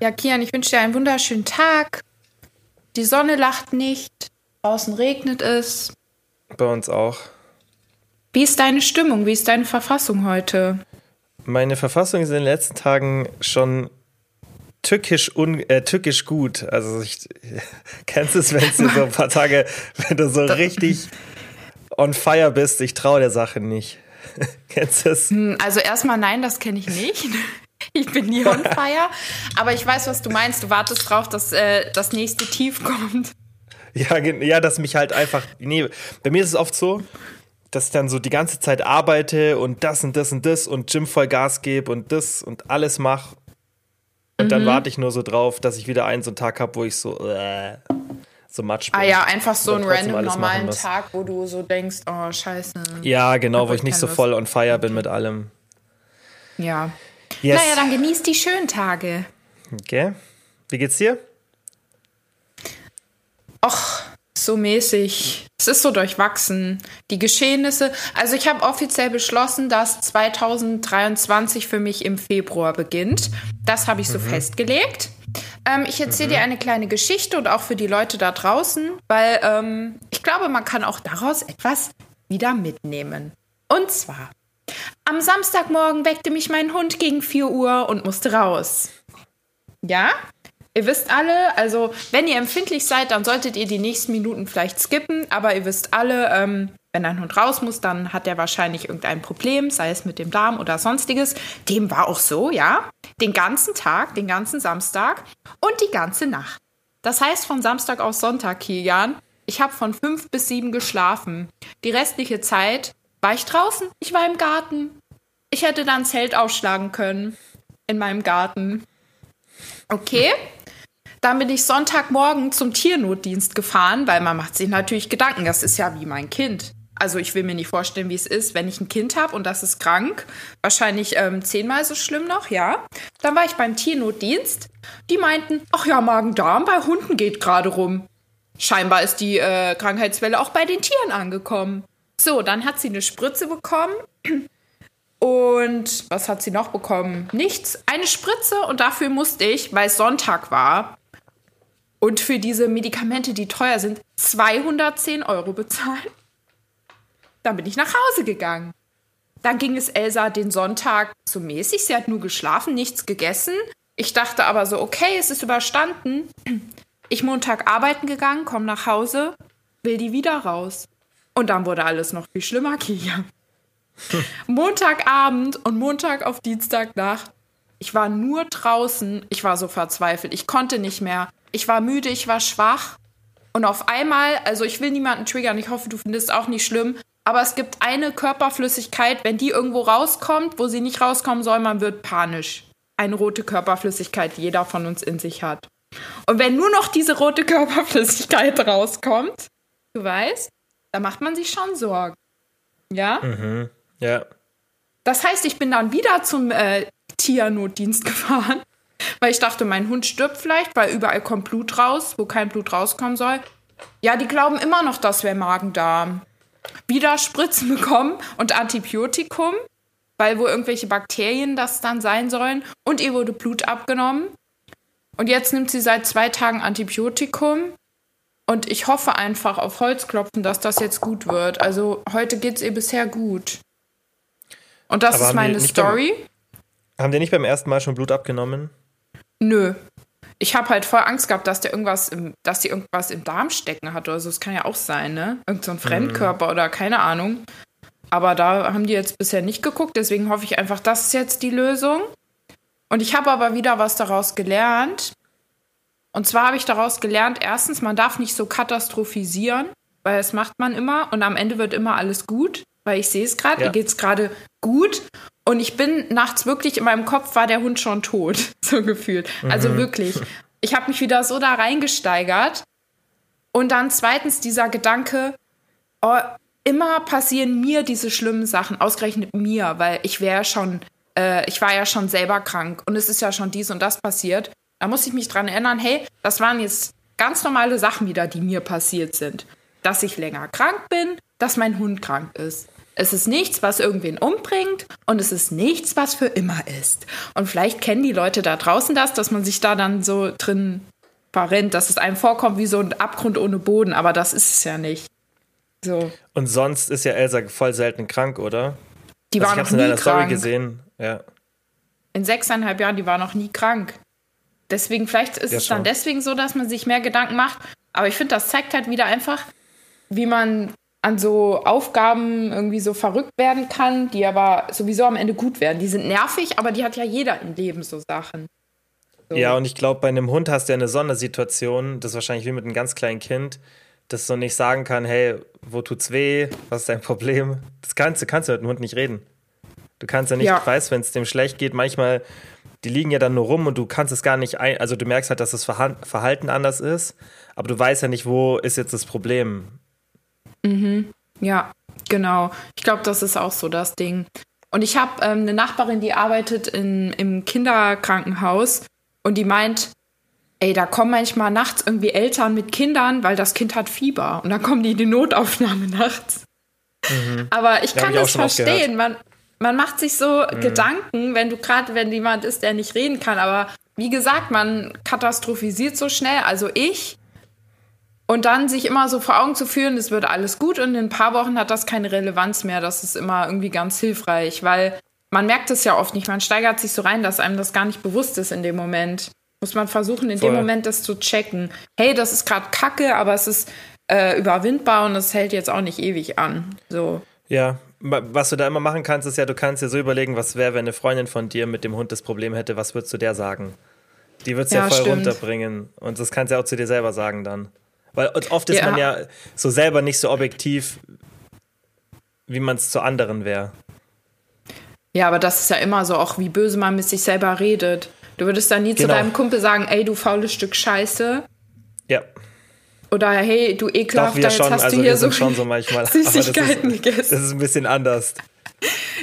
Ja, Kian, ich wünsche dir einen wunderschönen Tag. Die Sonne lacht nicht, draußen regnet es. Bei uns auch. Wie ist deine Stimmung? Wie ist deine Verfassung heute? Meine Verfassung ist in den letzten Tagen schon tückisch, un, äh, tückisch gut. Also ich kennst es, wenn du so ein paar Tage, wenn du so richtig on fire bist, ich traue der Sache nicht. kennst du es? Hm, also erstmal nein, das kenne ich nicht. Ich bin nie on fire, aber ich weiß, was du meinst. Du wartest drauf, dass äh, das nächste Tief kommt. Ja, ja, dass mich halt einfach. Nee, bei mir ist es oft so, dass ich dann so die ganze Zeit arbeite und das und das und das und Gym voll Gas gebe und das und alles mache. Und mhm. dann warte ich nur so drauf, dass ich wieder einen so einen Tag habe, wo ich so, äh, so matsch bin. Ah ja, einfach so einen random normalen Tag, wo du so denkst, oh scheiße. Ja, genau, wo ich nicht so voll on fire bin mit allem. Ja. Yes. Naja, dann genießt die schönen Tage. Okay. Wie geht's dir? Och, so mäßig. Es ist so durchwachsen. Die Geschehnisse. Also ich habe offiziell beschlossen, dass 2023 für mich im Februar beginnt. Das habe ich so mhm. festgelegt. Ähm, ich erzähle mhm. dir eine kleine Geschichte und auch für die Leute da draußen, weil ähm, ich glaube, man kann auch daraus etwas wieder mitnehmen. Und zwar, am Samstagmorgen weckte mich mein Hund gegen 4 Uhr und musste raus. Ja? Ihr wisst alle, also wenn ihr empfindlich seid, dann solltet ihr die nächsten Minuten vielleicht skippen, aber ihr wisst alle, ähm, wenn ein Hund raus muss, dann hat er wahrscheinlich irgendein Problem, sei es mit dem Darm oder sonstiges. Dem war auch so, ja. Den ganzen Tag, den ganzen Samstag und die ganze Nacht. Das heißt von Samstag auf Sonntag, Kilian, ich habe von fünf bis sieben geschlafen. Die restliche Zeit war ich draußen, ich war im Garten. Ich hätte dann Zelt aufschlagen können in meinem Garten. Okay. Dann bin ich Sonntagmorgen zum Tiernotdienst gefahren, weil man macht sich natürlich Gedanken. Das ist ja wie mein Kind. Also ich will mir nicht vorstellen, wie es ist, wenn ich ein Kind habe und das ist krank. Wahrscheinlich ähm, zehnmal so schlimm noch, ja. Dann war ich beim Tiernotdienst. Die meinten, ach ja, Magen-Darm bei Hunden geht gerade rum. Scheinbar ist die äh, Krankheitswelle auch bei den Tieren angekommen. So, dann hat sie eine Spritze bekommen. Und was hat sie noch bekommen? Nichts. Eine Spritze und dafür musste ich, weil es Sonntag war und für diese Medikamente, die teuer sind, 210 Euro bezahlen. Dann bin ich nach Hause gegangen. Dann ging es Elsa den Sonntag so mäßig. Sie hat nur geschlafen, nichts gegessen. Ich dachte aber so, okay, es ist überstanden. Ich Montag arbeiten gegangen, komme nach Hause, will die wieder raus. Und dann wurde alles noch viel schlimmer, Kia. Montagabend und Montag auf Dienstagnacht. Ich war nur draußen. Ich war so verzweifelt. Ich konnte nicht mehr. Ich war müde, ich war schwach. Und auf einmal, also ich will niemanden triggern, ich hoffe, du findest es auch nicht schlimm, aber es gibt eine Körperflüssigkeit, wenn die irgendwo rauskommt, wo sie nicht rauskommen soll, man wird panisch. Eine rote Körperflüssigkeit, die jeder von uns in sich hat. Und wenn nur noch diese rote Körperflüssigkeit rauskommt, du weißt, da macht man sich schon Sorgen. Ja? Mhm. Ja. Das heißt, ich bin dann wieder zum äh, Tiernotdienst gefahren, weil ich dachte, mein Hund stirbt vielleicht, weil überall kommt Blut raus, wo kein Blut rauskommen soll. Ja, die glauben immer noch, das wäre Magen-Darm. Wieder Spritzen bekommen und Antibiotikum, weil wo irgendwelche Bakterien das dann sein sollen. Und ihr wurde Blut abgenommen. Und jetzt nimmt sie seit zwei Tagen Antibiotikum. Und ich hoffe einfach auf Holzklopfen, dass das jetzt gut wird. Also heute geht es ihr bisher gut. Und das Aber ist meine Story. Beim, haben die nicht beim ersten Mal schon Blut abgenommen? Nö. Ich habe halt voll Angst gehabt, dass der irgendwas im, dass die irgendwas im Darm stecken hat oder so. Das kann ja auch sein, ne? Irgend so ein Fremdkörper mhm. oder keine Ahnung. Aber da haben die jetzt bisher nicht geguckt, deswegen hoffe ich einfach, das ist jetzt die Lösung. Und ich habe aber wieder was daraus gelernt. Und zwar habe ich daraus gelernt, erstens, man darf nicht so katastrophisieren, weil das macht man immer und am Ende wird immer alles gut, weil ich sehe es gerade, ja. ihr geht es gerade gut und ich bin nachts wirklich in meinem Kopf war der Hund schon tot, so gefühlt. Also mhm. wirklich, ich habe mich wieder so da reingesteigert und dann zweitens dieser Gedanke, oh, immer passieren mir diese schlimmen Sachen, ausgerechnet mir, weil ich wäre schon, äh, ich war ja schon selber krank und es ist ja schon dies und das passiert. Da muss ich mich dran erinnern, hey, das waren jetzt ganz normale Sachen wieder, die mir passiert sind. Dass ich länger krank bin, dass mein Hund krank ist. Es ist nichts, was irgendwen umbringt und es ist nichts, was für immer ist. Und vielleicht kennen die Leute da draußen das, dass man sich da dann so drin verrennt, dass es einem vorkommt wie so ein Abgrund ohne Boden, aber das ist es ja nicht. So. Und sonst ist ja Elsa voll selten krank, oder? Die also war noch nie krank. Story gesehen. Ja. In sechseinhalb Jahren, die war noch nie krank. Deswegen, vielleicht ist ja, es dann deswegen so, dass man sich mehr Gedanken macht. Aber ich finde, das zeigt halt wieder einfach, wie man an so Aufgaben irgendwie so verrückt werden kann, die aber sowieso am Ende gut werden. Die sind nervig, aber die hat ja jeder im Leben so Sachen. So. Ja, und ich glaube, bei einem Hund hast du ja eine Sondersituation, das ist wahrscheinlich wie mit einem ganz kleinen Kind, das so nicht sagen kann, hey, wo tut's weh, was ist dein Problem? Das kannst du, kannst du mit dem Hund nicht reden. Du kannst ja nicht, ja. weißt, wenn es dem schlecht geht, manchmal, die liegen ja dann nur rum und du kannst es gar nicht ein, also du merkst halt, dass das Verhalten anders ist, aber du weißt ja nicht, wo ist jetzt das Problem. Mhm. Ja, genau. Ich glaube, das ist auch so das Ding. Und ich habe ähm, eine Nachbarin, die arbeitet in, im Kinderkrankenhaus und die meint, ey, da kommen manchmal nachts irgendwie Eltern mit Kindern, weil das Kind hat Fieber und dann kommen die in die Notaufnahme nachts. Mhm. Aber ich kann das verstehen. Man, man macht sich so mhm. Gedanken, wenn du gerade, wenn jemand ist, der nicht reden kann. Aber wie gesagt, man katastrophisiert so schnell. Also ich und dann sich immer so vor Augen zu führen, es wird alles gut und in ein paar Wochen hat das keine Relevanz mehr. Das ist immer irgendwie ganz hilfreich, weil man merkt es ja oft nicht. Man steigert sich so rein, dass einem das gar nicht bewusst ist in dem Moment. Muss man versuchen, in Voll. dem Moment das zu checken. Hey, das ist gerade kacke, aber es ist äh, überwindbar und es hält jetzt auch nicht ewig an. So. Ja, was du da immer machen kannst, ist ja, du kannst dir so überlegen, was wäre, wenn eine Freundin von dir mit dem Hund das Problem hätte, was würdest du der sagen? Die wird es ja, ja, voll stimmt. runterbringen. Und das kannst du ja auch zu dir selber sagen dann. Weil oft ist ja. man ja so selber nicht so objektiv, wie man es zu anderen wäre. Ja, aber das ist ja immer so, auch wie böse man mit sich selber redet. Du würdest dann nie genau. zu deinem Kumpel sagen, ey, du faules Stück Scheiße. Ja. Oder hey, du ekelhafter, jetzt schon, hast also du hier so schon so manchmal, Süßigkeiten das ist, gegessen. Das ist ein bisschen anders.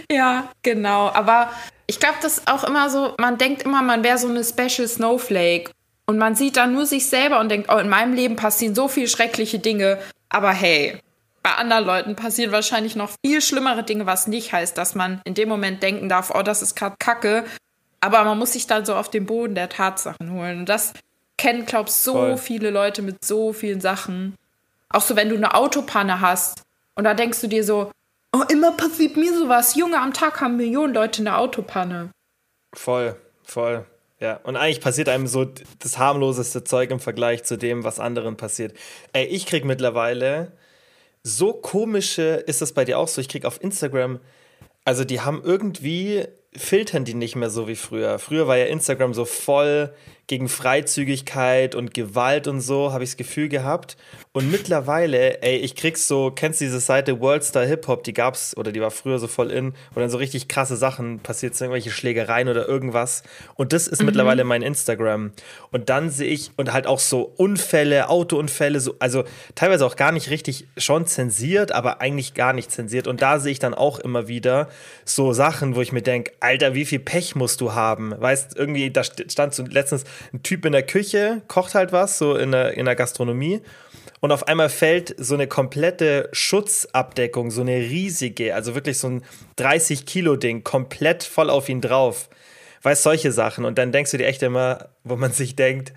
Ja, genau. Aber ich glaube, das ist auch immer so, man denkt immer, man wäre so eine Special Snowflake. Und man sieht dann nur sich selber und denkt, oh, in meinem Leben passieren so viele schreckliche Dinge. Aber hey, bei anderen Leuten passieren wahrscheinlich noch viel schlimmere Dinge, was nicht heißt, dass man in dem Moment denken darf, oh, das ist gerade Kacke. Aber man muss sich dann so auf den Boden der Tatsachen holen. Und das kennen, glaubst so Voll. viele Leute mit so vielen Sachen. Auch so, wenn du eine Autopanne hast und da denkst du dir so, oh, immer passiert mir sowas. Junge, am Tag haben Millionen Leute eine Autopanne. Voll, voll. Ja, und eigentlich passiert einem so das harmloseste Zeug im Vergleich zu dem, was anderen passiert. Ey, ich krieg mittlerweile so komische, ist das bei dir auch so? Ich krieg auf Instagram, also die haben irgendwie filtern die nicht mehr so wie früher. Früher war ja Instagram so voll gegen Freizügigkeit und Gewalt und so, habe ich das Gefühl gehabt. Und mittlerweile, ey, ich krieg's so, kennst du diese Seite Worldstar Hip Hop, die gab's oder die war früher so voll in, wo dann so richtig krasse Sachen passiert sind, irgendwelche Schlägereien oder irgendwas. Und das ist mhm. mittlerweile mein Instagram. Und dann sehe ich, und halt auch so Unfälle, Autounfälle, so, also teilweise auch gar nicht richtig schon zensiert, aber eigentlich gar nicht zensiert. Und da sehe ich dann auch immer wieder so Sachen, wo ich mir denke, Alter, wie viel Pech musst du haben? Weißt, irgendwie, da stand so letztens ein Typ in der Küche, kocht halt was, so in der, in der Gastronomie. Und auf einmal fällt so eine komplette Schutzabdeckung, so eine riesige, also wirklich so ein 30-Kilo-Ding, komplett voll auf ihn drauf. Weißt solche Sachen. Und dann denkst du dir echt immer, wo man sich denkt,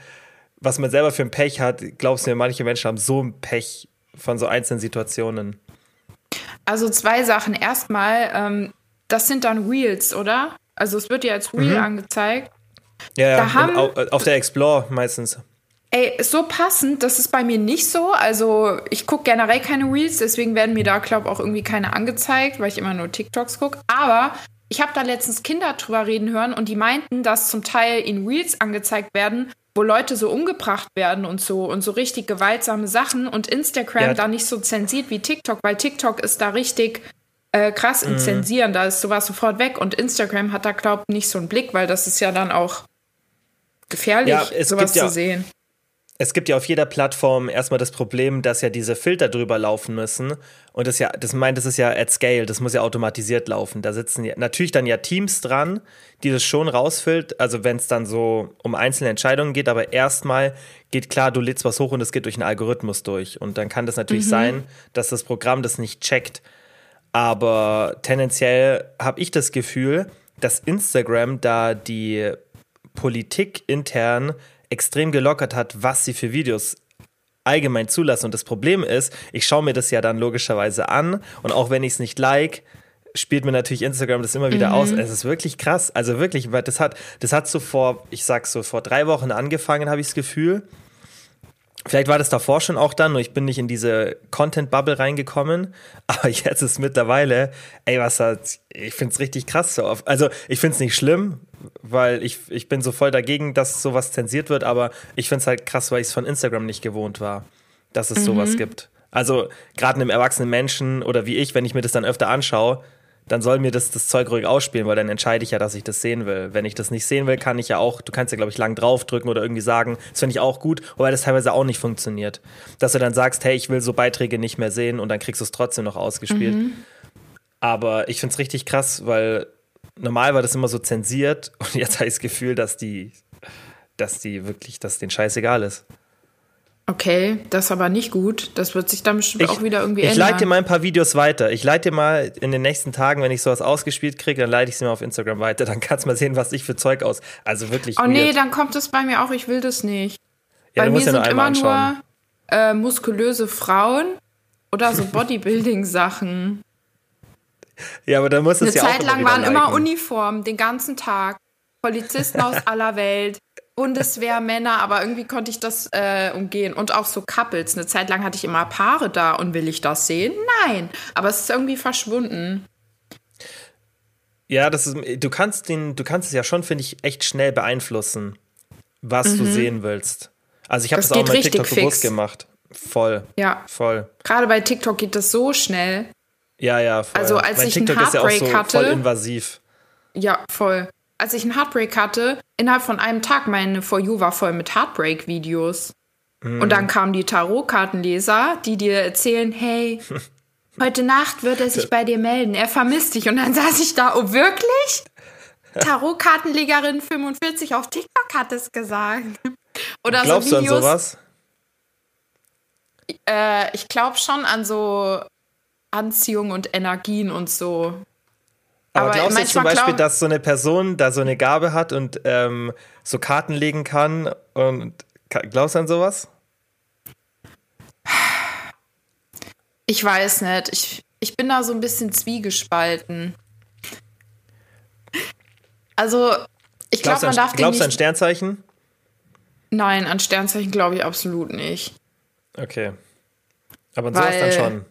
was man selber für ein Pech hat, glaubst du mir, manche Menschen haben so ein Pech von so einzelnen Situationen. Also zwei Sachen. Erstmal, ähm, das sind dann Reels, oder? Also es wird ja als Reel mhm. angezeigt. Ja, ja haben, auf der Explore meistens. Ey, so passend, das ist bei mir nicht so. Also ich gucke generell keine Reels, deswegen werden mir da, glaube ich, auch irgendwie keine angezeigt, weil ich immer nur TikToks gucke. Aber ich habe da letztens Kinder drüber reden hören und die meinten, dass zum Teil in Reels angezeigt werden, wo Leute so umgebracht werden und so und so richtig gewaltsame Sachen und Instagram ja. da nicht so zensiert wie TikTok, weil TikTok ist da richtig äh, krass mhm. Zensieren, da ist sowas sofort weg und Instagram hat da, glaube ich, nicht so einen Blick, weil das ist ja dann auch gefährlich, ja, sowas ja, zu sehen. Es gibt ja auf jeder Plattform erstmal das Problem, dass ja diese Filter drüber laufen müssen. Und das ja, das meint, das ist ja at scale, das muss ja automatisiert laufen. Da sitzen ja natürlich dann ja Teams dran, die das schon rausfüllt, also wenn es dann so um einzelne Entscheidungen geht, aber erstmal geht klar, du lädst was hoch und es geht durch einen Algorithmus durch. Und dann kann das natürlich mhm. sein, dass das Programm das nicht checkt. Aber tendenziell habe ich das Gefühl, dass Instagram da die Politik intern extrem gelockert hat, was sie für Videos allgemein zulassen. Und das Problem ist, ich schaue mir das ja dann logischerweise an und auch wenn ich es nicht like, spielt mir natürlich Instagram das immer wieder mhm. aus. Es ist wirklich krass. Also wirklich, weil das hat, das hat so vor, ich sag so, vor drei Wochen angefangen, habe ich das Gefühl. Vielleicht war das davor schon auch dann, nur ich bin nicht in diese Content-Bubble reingekommen. Aber jetzt ist mittlerweile, ey, was hat, ich find's richtig krass so oft. Also, ich find's nicht schlimm, weil ich, ich bin so voll dagegen, dass sowas zensiert wird, aber ich find's halt krass, weil ich es von Instagram nicht gewohnt war, dass es mhm. sowas gibt. Also, gerade einem erwachsenen Menschen oder wie ich, wenn ich mir das dann öfter anschaue, dann soll mir das, das Zeug ruhig ausspielen, weil dann entscheide ich ja, dass ich das sehen will. Wenn ich das nicht sehen will, kann ich ja auch, du kannst ja, glaube ich, lang draufdrücken oder irgendwie sagen, das finde ich auch gut, wobei das teilweise auch nicht funktioniert. Dass du dann sagst, hey, ich will so Beiträge nicht mehr sehen und dann kriegst du es trotzdem noch ausgespielt. Mhm. Aber ich finde es richtig krass, weil normal war das immer so zensiert und jetzt habe ich das Gefühl, dass die, dass die wirklich, dass denen scheißegal ist. Okay, das ist aber nicht gut. Das wird sich dann bestimmt ich, auch wieder irgendwie ich ändern. Ich leite dir mal ein paar Videos weiter. Ich leite dir mal in den nächsten Tagen, wenn ich sowas ausgespielt kriege, dann leite ich sie mal auf Instagram weiter. Dann kannst du mal sehen, was ich für Zeug aus. Also wirklich. Oh weird. nee, dann kommt es bei mir auch. Ich will das nicht. Ja, bei mir ja sind immer anschauen. nur äh, muskulöse Frauen oder so Bodybuilding-Sachen. Ja, aber dann muss es ja auch. Eine Zeit lang waren liken. immer Uniformen, den ganzen Tag. Polizisten aus aller Welt. Bundeswehrmänner, aber irgendwie konnte ich das äh, umgehen. Und auch so Couples. Eine Zeit lang hatte ich immer Paare da und will ich das sehen? Nein. Aber es ist irgendwie verschwunden. Ja, das ist, du kannst den, du kannst es ja schon, finde ich, echt schnell beeinflussen, was mhm. du sehen willst. Also ich habe das, das auch bei TikTok fix. bewusst gemacht. Voll. Ja. Voll. Gerade bei TikTok geht das so schnell. Ja, ja, voll. Also als mein ich TikTok einen Heartbreak ist ja auch so hatte, voll invasiv. Ja, voll als ich einen Heartbreak hatte, innerhalb von einem Tag, meine For You war voll mit Heartbreak-Videos. Mm. Und dann kamen die Tarotkartenleser, die dir erzählen, hey, heute Nacht wird er sich bei dir melden, er vermisst dich. Und dann saß ich da, oh wirklich? Tarotkartenlegerin 45 auf TikTok hat es gesagt. Oder Glaubst so Videos, du an sowas? Äh, ich glaube schon an so Anziehung und Energien und so. Aber, Aber glaubst du zum Beispiel, dass so eine Person da so eine Gabe hat und ähm, so Karten legen kann? Und glaubst du an sowas? Ich weiß nicht. Ich, ich bin da so ein bisschen zwiegespalten. Also, ich glaube, man darf Glaubst du an Sternzeichen? Nein, an Sternzeichen glaube ich absolut nicht. Okay. Aber an sowas dann schon.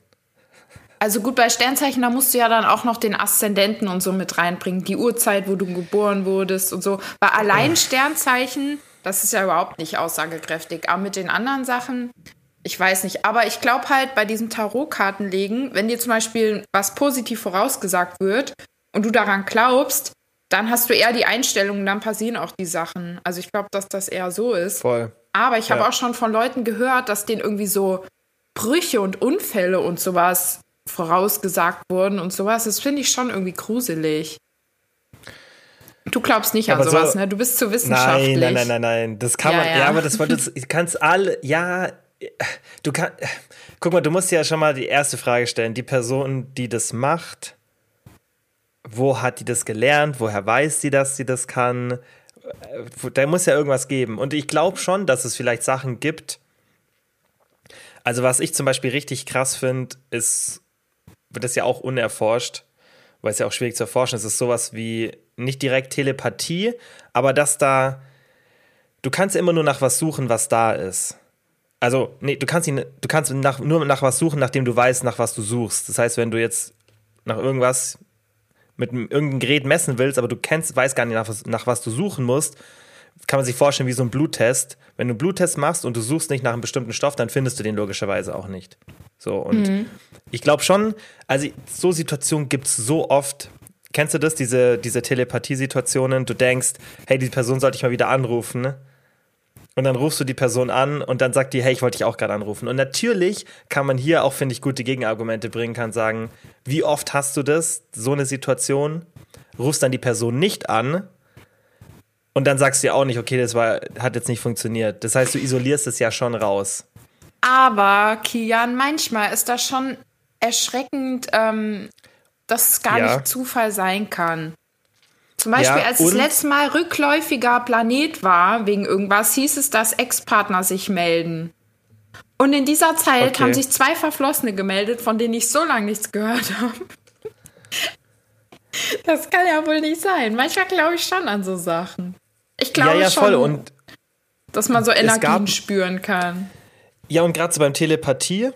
Also gut, bei Sternzeichen, da musst du ja dann auch noch den Aszendenten und so mit reinbringen, die Uhrzeit, wo du geboren wurdest und so. Bei allein Sternzeichen, das ist ja überhaupt nicht aussagekräftig. Aber mit den anderen Sachen, ich weiß nicht. Aber ich glaube halt bei diesem Tarotkartenlegen, wenn dir zum Beispiel was positiv vorausgesagt wird und du daran glaubst, dann hast du eher die Einstellung, dann passieren auch die Sachen. Also ich glaube, dass das eher so ist. Voll. Aber ich habe ja. auch schon von Leuten gehört, dass denen irgendwie so Brüche und Unfälle und sowas vorausgesagt wurden und sowas. Das finde ich schon irgendwie gruselig. Du glaubst nicht aber an sowas, so, ne? Du bist zu wissenschaftlich. Nein, nein, nein, nein, nein. Das kann ja, man, ja. ja, aber das wolltest du kannst alle, ja, du kannst, guck mal, du musst ja schon mal die erste Frage stellen. Die Person, die das macht, wo hat die das gelernt? Woher weiß sie, dass sie das kann? Da muss ja irgendwas geben. Und ich glaube schon, dass es vielleicht Sachen gibt. Also, was ich zum Beispiel richtig krass finde, ist wird das ja auch unerforscht, weil es ja auch schwierig zu erforschen ist. Es ist sowas wie nicht direkt Telepathie, aber dass da, du kannst immer nur nach was suchen, was da ist. Also, nee, du kannst, ihn, du kannst nach, nur nach was suchen, nachdem du weißt, nach was du suchst. Das heißt, wenn du jetzt nach irgendwas mit irgendeinem Gerät messen willst, aber du kennst, weißt gar nicht, nach was, nach was du suchen musst, kann man sich vorstellen wie so ein Bluttest. Wenn du einen Bluttest machst und du suchst nicht nach einem bestimmten Stoff, dann findest du den logischerweise auch nicht. So, und mhm. ich glaube schon, also so Situationen gibt es so oft. Kennst du das, diese, diese Telepathie-Situationen? Du denkst, hey, die Person sollte ich mal wieder anrufen. Ne? Und dann rufst du die Person an und dann sagt die, hey, ich wollte dich auch gerade anrufen. Und natürlich kann man hier auch, finde ich, gute Gegenargumente bringen, kann sagen, wie oft hast du das, so eine Situation, rufst dann die Person nicht an und dann sagst du ja auch nicht, okay, das war, hat jetzt nicht funktioniert. Das heißt, du isolierst es ja schon raus. Aber, Kian, manchmal ist das schon erschreckend. Ähm, dass es gar Ja. nicht Zufall sein kann. Zum Beispiel, Ja, als das letzte Mal rückläufiger Planet war, wegen irgendwas, hieß es, dass Ex-Partner sich melden. Und in dieser Zeit Okay. haben sich zwei Verflossene gemeldet, von denen ich so lange nichts gehört habe. Das kann ja wohl nicht sein. Manchmal glaube ich schon an so Sachen. Ich glaube ja, ja, schon, voll. Und dass man so Energien gab- spüren kann. Ja, und gerade so beim Telepathie,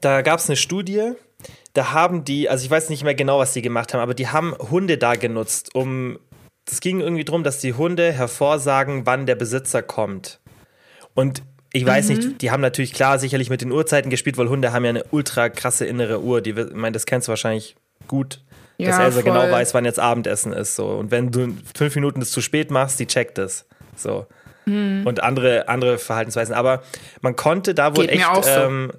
da gab es eine Studie, da haben die, also ich weiß nicht mehr genau, was die gemacht haben, aber die haben Hunde da genutzt, um, es ging irgendwie darum, dass die Hunde hervorsagen, wann der Besitzer kommt. Und ich weiß Mhm. nicht, die haben natürlich klar sicherlich mit den Uhrzeiten gespielt, weil Hunde haben ja eine ultra krasse innere Uhr. Die, ich meine, das kennst du wahrscheinlich gut, dass Ja, Elsa genau voll. weiß, wann jetzt Abendessen ist. So. Und wenn du fünf Minuten das zu spät machst, die checkt es. So. Mhm. Und andere, andere Verhaltensweisen. Aber man konnte da wohl Geht mir echt. auch so. Ähm,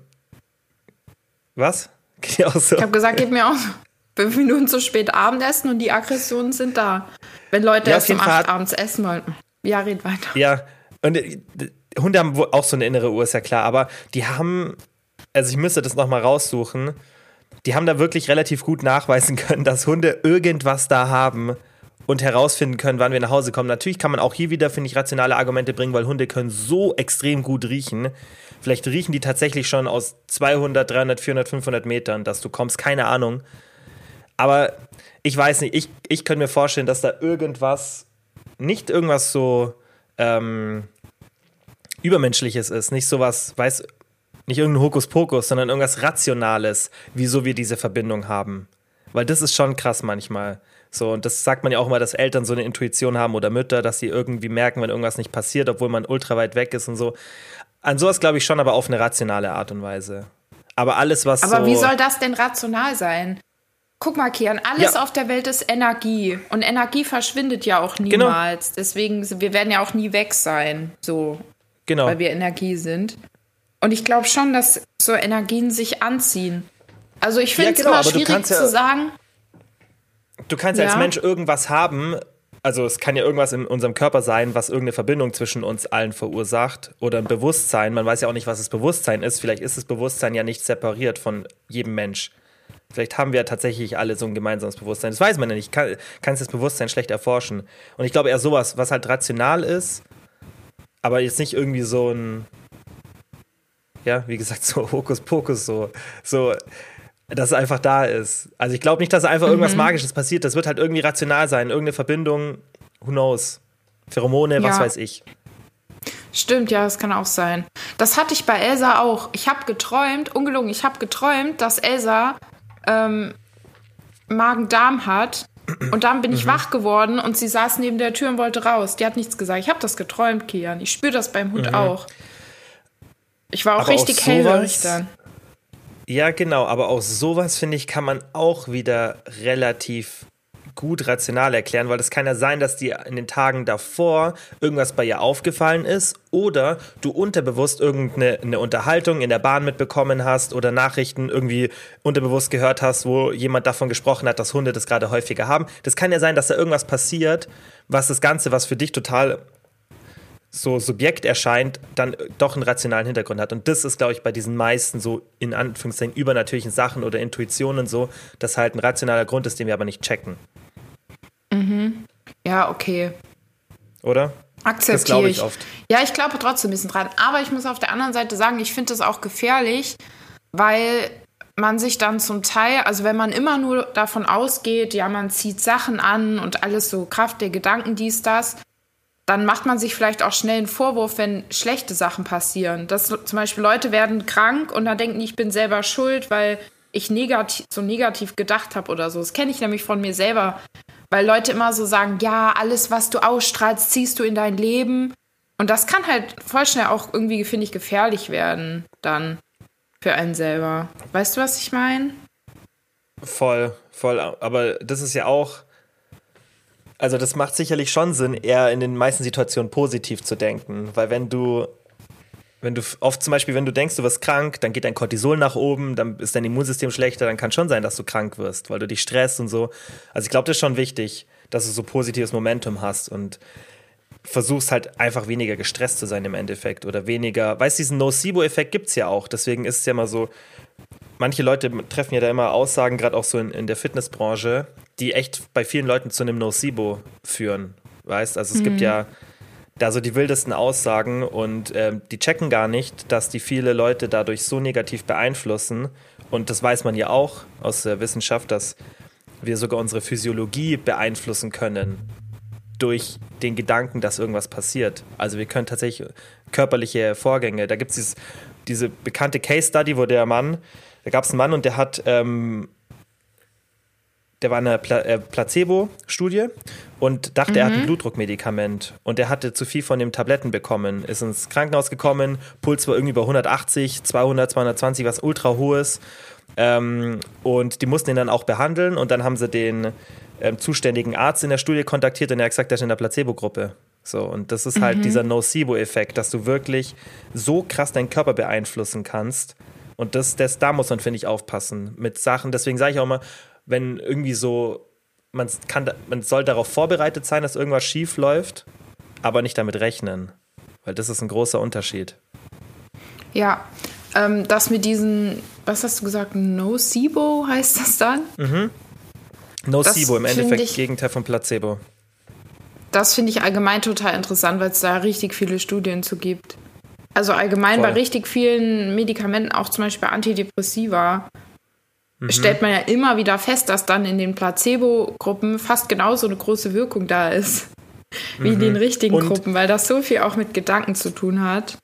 was? Geht dir auch so? Ich habe gesagt, geht mir auch so. fünf Minuten zu spät Abendessen und die Aggressionen sind da. Wenn Leute Ja, erst um acht abends essen wollen. Ja, red weiter. Ja, und äh, Hunde haben wohl auch so eine innere Uhr, ist ja klar, aber die haben, also ich müsste das nochmal raussuchen, die haben da wirklich relativ gut nachweisen können, dass Hunde irgendwas da haben und herausfinden können, wann wir nach Hause kommen. Natürlich kann man auch hier wieder, finde ich, rationale Argumente bringen, weil Hunde können so extrem gut riechen. Vielleicht riechen die tatsächlich schon aus 200, 300, 400, 500 Metern, dass du kommst, keine Ahnung. Aber ich weiß nicht, ich, ich könnte mir vorstellen, dass da irgendwas, nicht irgendwas so ähm, Übermenschliches ist, nicht sowas, weiß, nicht irgendein Hokuspokus, sondern irgendwas Rationales, wieso wir diese Verbindung haben. Weil das ist schon krass manchmal. So, und das sagt man ja auch immer, dass Eltern so eine Intuition haben oder Mütter, dass sie irgendwie merken, wenn irgendwas nicht passiert, obwohl man ultra weit weg ist und so. An sowas glaube ich schon, aber auf eine rationale Art und Weise. Aber alles, was Aber so. wie soll das denn rational sein? Guck mal, Kian, alles Ja. auf der Welt ist Energie. Und Energie verschwindet ja auch Genau. niemals. Deswegen, wir werden ja auch nie weg sein, so, genau. weil wir Energie sind. Und ich glaube schon, dass so Energien sich anziehen. Also ich finde es genau, immer schwierig ja- zu sagen, Du kannst ja als Ja. Mensch irgendwas haben, also es kann ja irgendwas in unserem Körper sein, was irgendeine Verbindung zwischen uns allen verursacht oder ein Bewusstsein. Man weiß ja auch nicht, was das Bewusstsein ist. Vielleicht ist das Bewusstsein ja nicht separiert von jedem Mensch. Vielleicht haben wir tatsächlich alle so ein gemeinsames Bewusstsein. Das weiß man ja nicht. Kann, kannst das Bewusstsein schlecht erforschen. Und ich glaube eher sowas, was halt rational ist, aber jetzt nicht irgendwie so ein, ja, wie gesagt, so Hokuspokus, so, so, dass es einfach da ist. Also ich glaube nicht, dass einfach irgendwas Magisches passiert. Das wird halt irgendwie rational sein. Irgendeine Verbindung, who knows. Pheromone, was Ja. weiß ich. Stimmt, ja, das kann auch sein. Das hatte ich bei Elsa auch. Ich habe geträumt, ungelogen, ich habe geträumt, dass Elsa ähm, Magen-Darm hat. Und dann bin ich wach geworden und sie saß neben der Tür und wollte raus. Die hat nichts gesagt. Ich habe das geträumt, Kian. Ich spüre das beim Hund auch. Ich war auch Aber richtig hellhörig dann. Ja, genau, aber auch sowas, finde ich, kann man auch wieder relativ gut rational erklären, weil es kann ja sein, dass dir in den Tagen davor irgendwas bei ihr aufgefallen ist oder du unterbewusst irgendeine eine Unterhaltung in der Bahn mitbekommen hast oder Nachrichten irgendwie unterbewusst gehört hast, wo jemand davon gesprochen hat, dass Hunde das gerade häufiger haben. Das kann ja sein, dass da irgendwas passiert, was das Ganze, was für dich total so Subjekt erscheint, dann doch einen rationalen Hintergrund hat. Und das ist, glaube ich, bei diesen meisten so in Anführungszeichen übernatürlichen Sachen oder Intuitionen so, dass halt ein rationaler Grund ist, den wir aber nicht checken. Ja, okay. Oder? Das Akzeptiere glaube ich. ich oft. Ja, ich glaube trotzdem ein bisschen dran. Aber ich muss auf der anderen Seite sagen, ich finde das auch gefährlich, weil man sich dann zum Teil, also wenn man immer nur davon ausgeht, ja, man zieht Sachen an und alles so Kraft der Gedanken, dies, das, dann macht man sich vielleicht auch schnell einen Vorwurf, wenn schlechte Sachen passieren. Dass zum Beispiel Leute werden krank und dann denken, ich bin selber schuld, weil ich negativ, so negativ gedacht habe oder so. Das kenne ich nämlich von mir selber, weil Leute immer so sagen, ja, alles, was du ausstrahlst, ziehst du in dein Leben. Und das kann halt voll schnell auch irgendwie, finde ich, gefährlich werden dann für einen selber. Weißt du, was ich meine? Voll, voll. Aber das ist ja auch. Also, das macht sicherlich schon Sinn, eher in den meisten Situationen positiv zu denken. Weil, wenn du. Wenn du oft zum Beispiel, wenn du denkst, du wirst krank, dann geht dein Cortisol nach oben, dann ist dein Immunsystem schlechter, dann kann schon sein, dass du krank wirst, weil du dich stresst und so. Also ich glaube, das ist schon wichtig, dass du so positives Momentum hast und versuchst halt einfach weniger gestresst zu sein im Endeffekt oder weniger. Weißt du, diesen Nocebo-Effekt gibt es ja auch. Deswegen ist es ja immer so, manche Leute treffen ja da immer Aussagen, gerade auch so in, in der Fitnessbranche, die echt bei vielen Leuten zu einem Nocebo führen. Weißt, also es mhm. gibt ja da so die wildesten Aussagen und äh, die checken gar nicht, dass die viele Leute dadurch so negativ beeinflussen. Und das weiß man ja auch aus der Wissenschaft, dass wir sogar unsere Physiologie beeinflussen können durch den Gedanken, dass irgendwas passiert. Also wir können tatsächlich körperliche Vorgänge, da gibt es diese bekannte Case Study, wo der Mann, da gab es einen Mann und der hat ähm, der war in einer Pla äh, Placebo-Studie und dachte, mhm. er hat ein mhm. Blutdruckmedikament. Und er hatte zu viel von den Tabletten bekommen, ist ins Krankenhaus gekommen, Puls war irgendwie bei 180, 200, 220, was ultra hohes. Ähm, und die mussten ihn dann auch behandeln und dann haben sie den ähm, zuständigen Arzt in der Studie kontaktiert und er hat gesagt, er ist in der Placebo-Gruppe. So, und das ist halt mhm. dieser Nocebo-Effekt, dass du wirklich so krass deinen Körper beeinflussen kannst. Und das, das da muss man, finde ich, aufpassen mit Sachen. Deswegen sage ich auch immer, wenn irgendwie so, man, kann, man soll darauf vorbereitet sein, dass irgendwas schief läuft, aber nicht damit rechnen. Weil das ist ein großer Unterschied. Ja, ähm, das mit diesen, was hast du gesagt, Nocebo heißt das dann? Mhm. Nocebo im Endeffekt, ich, Gegenteil von Placebo. Das finde ich allgemein total interessant, weil es da richtig viele Studien zu gibt. Also allgemein Voll. bei richtig vielen Medikamenten, auch zum Beispiel Antidepressiva, mhm. stellt man ja immer wieder fest, dass dann in den Placebo-Gruppen fast genauso eine große Wirkung da ist wie mhm. in den richtigen Und Gruppen, weil das so viel auch mit Gedanken zu tun hat.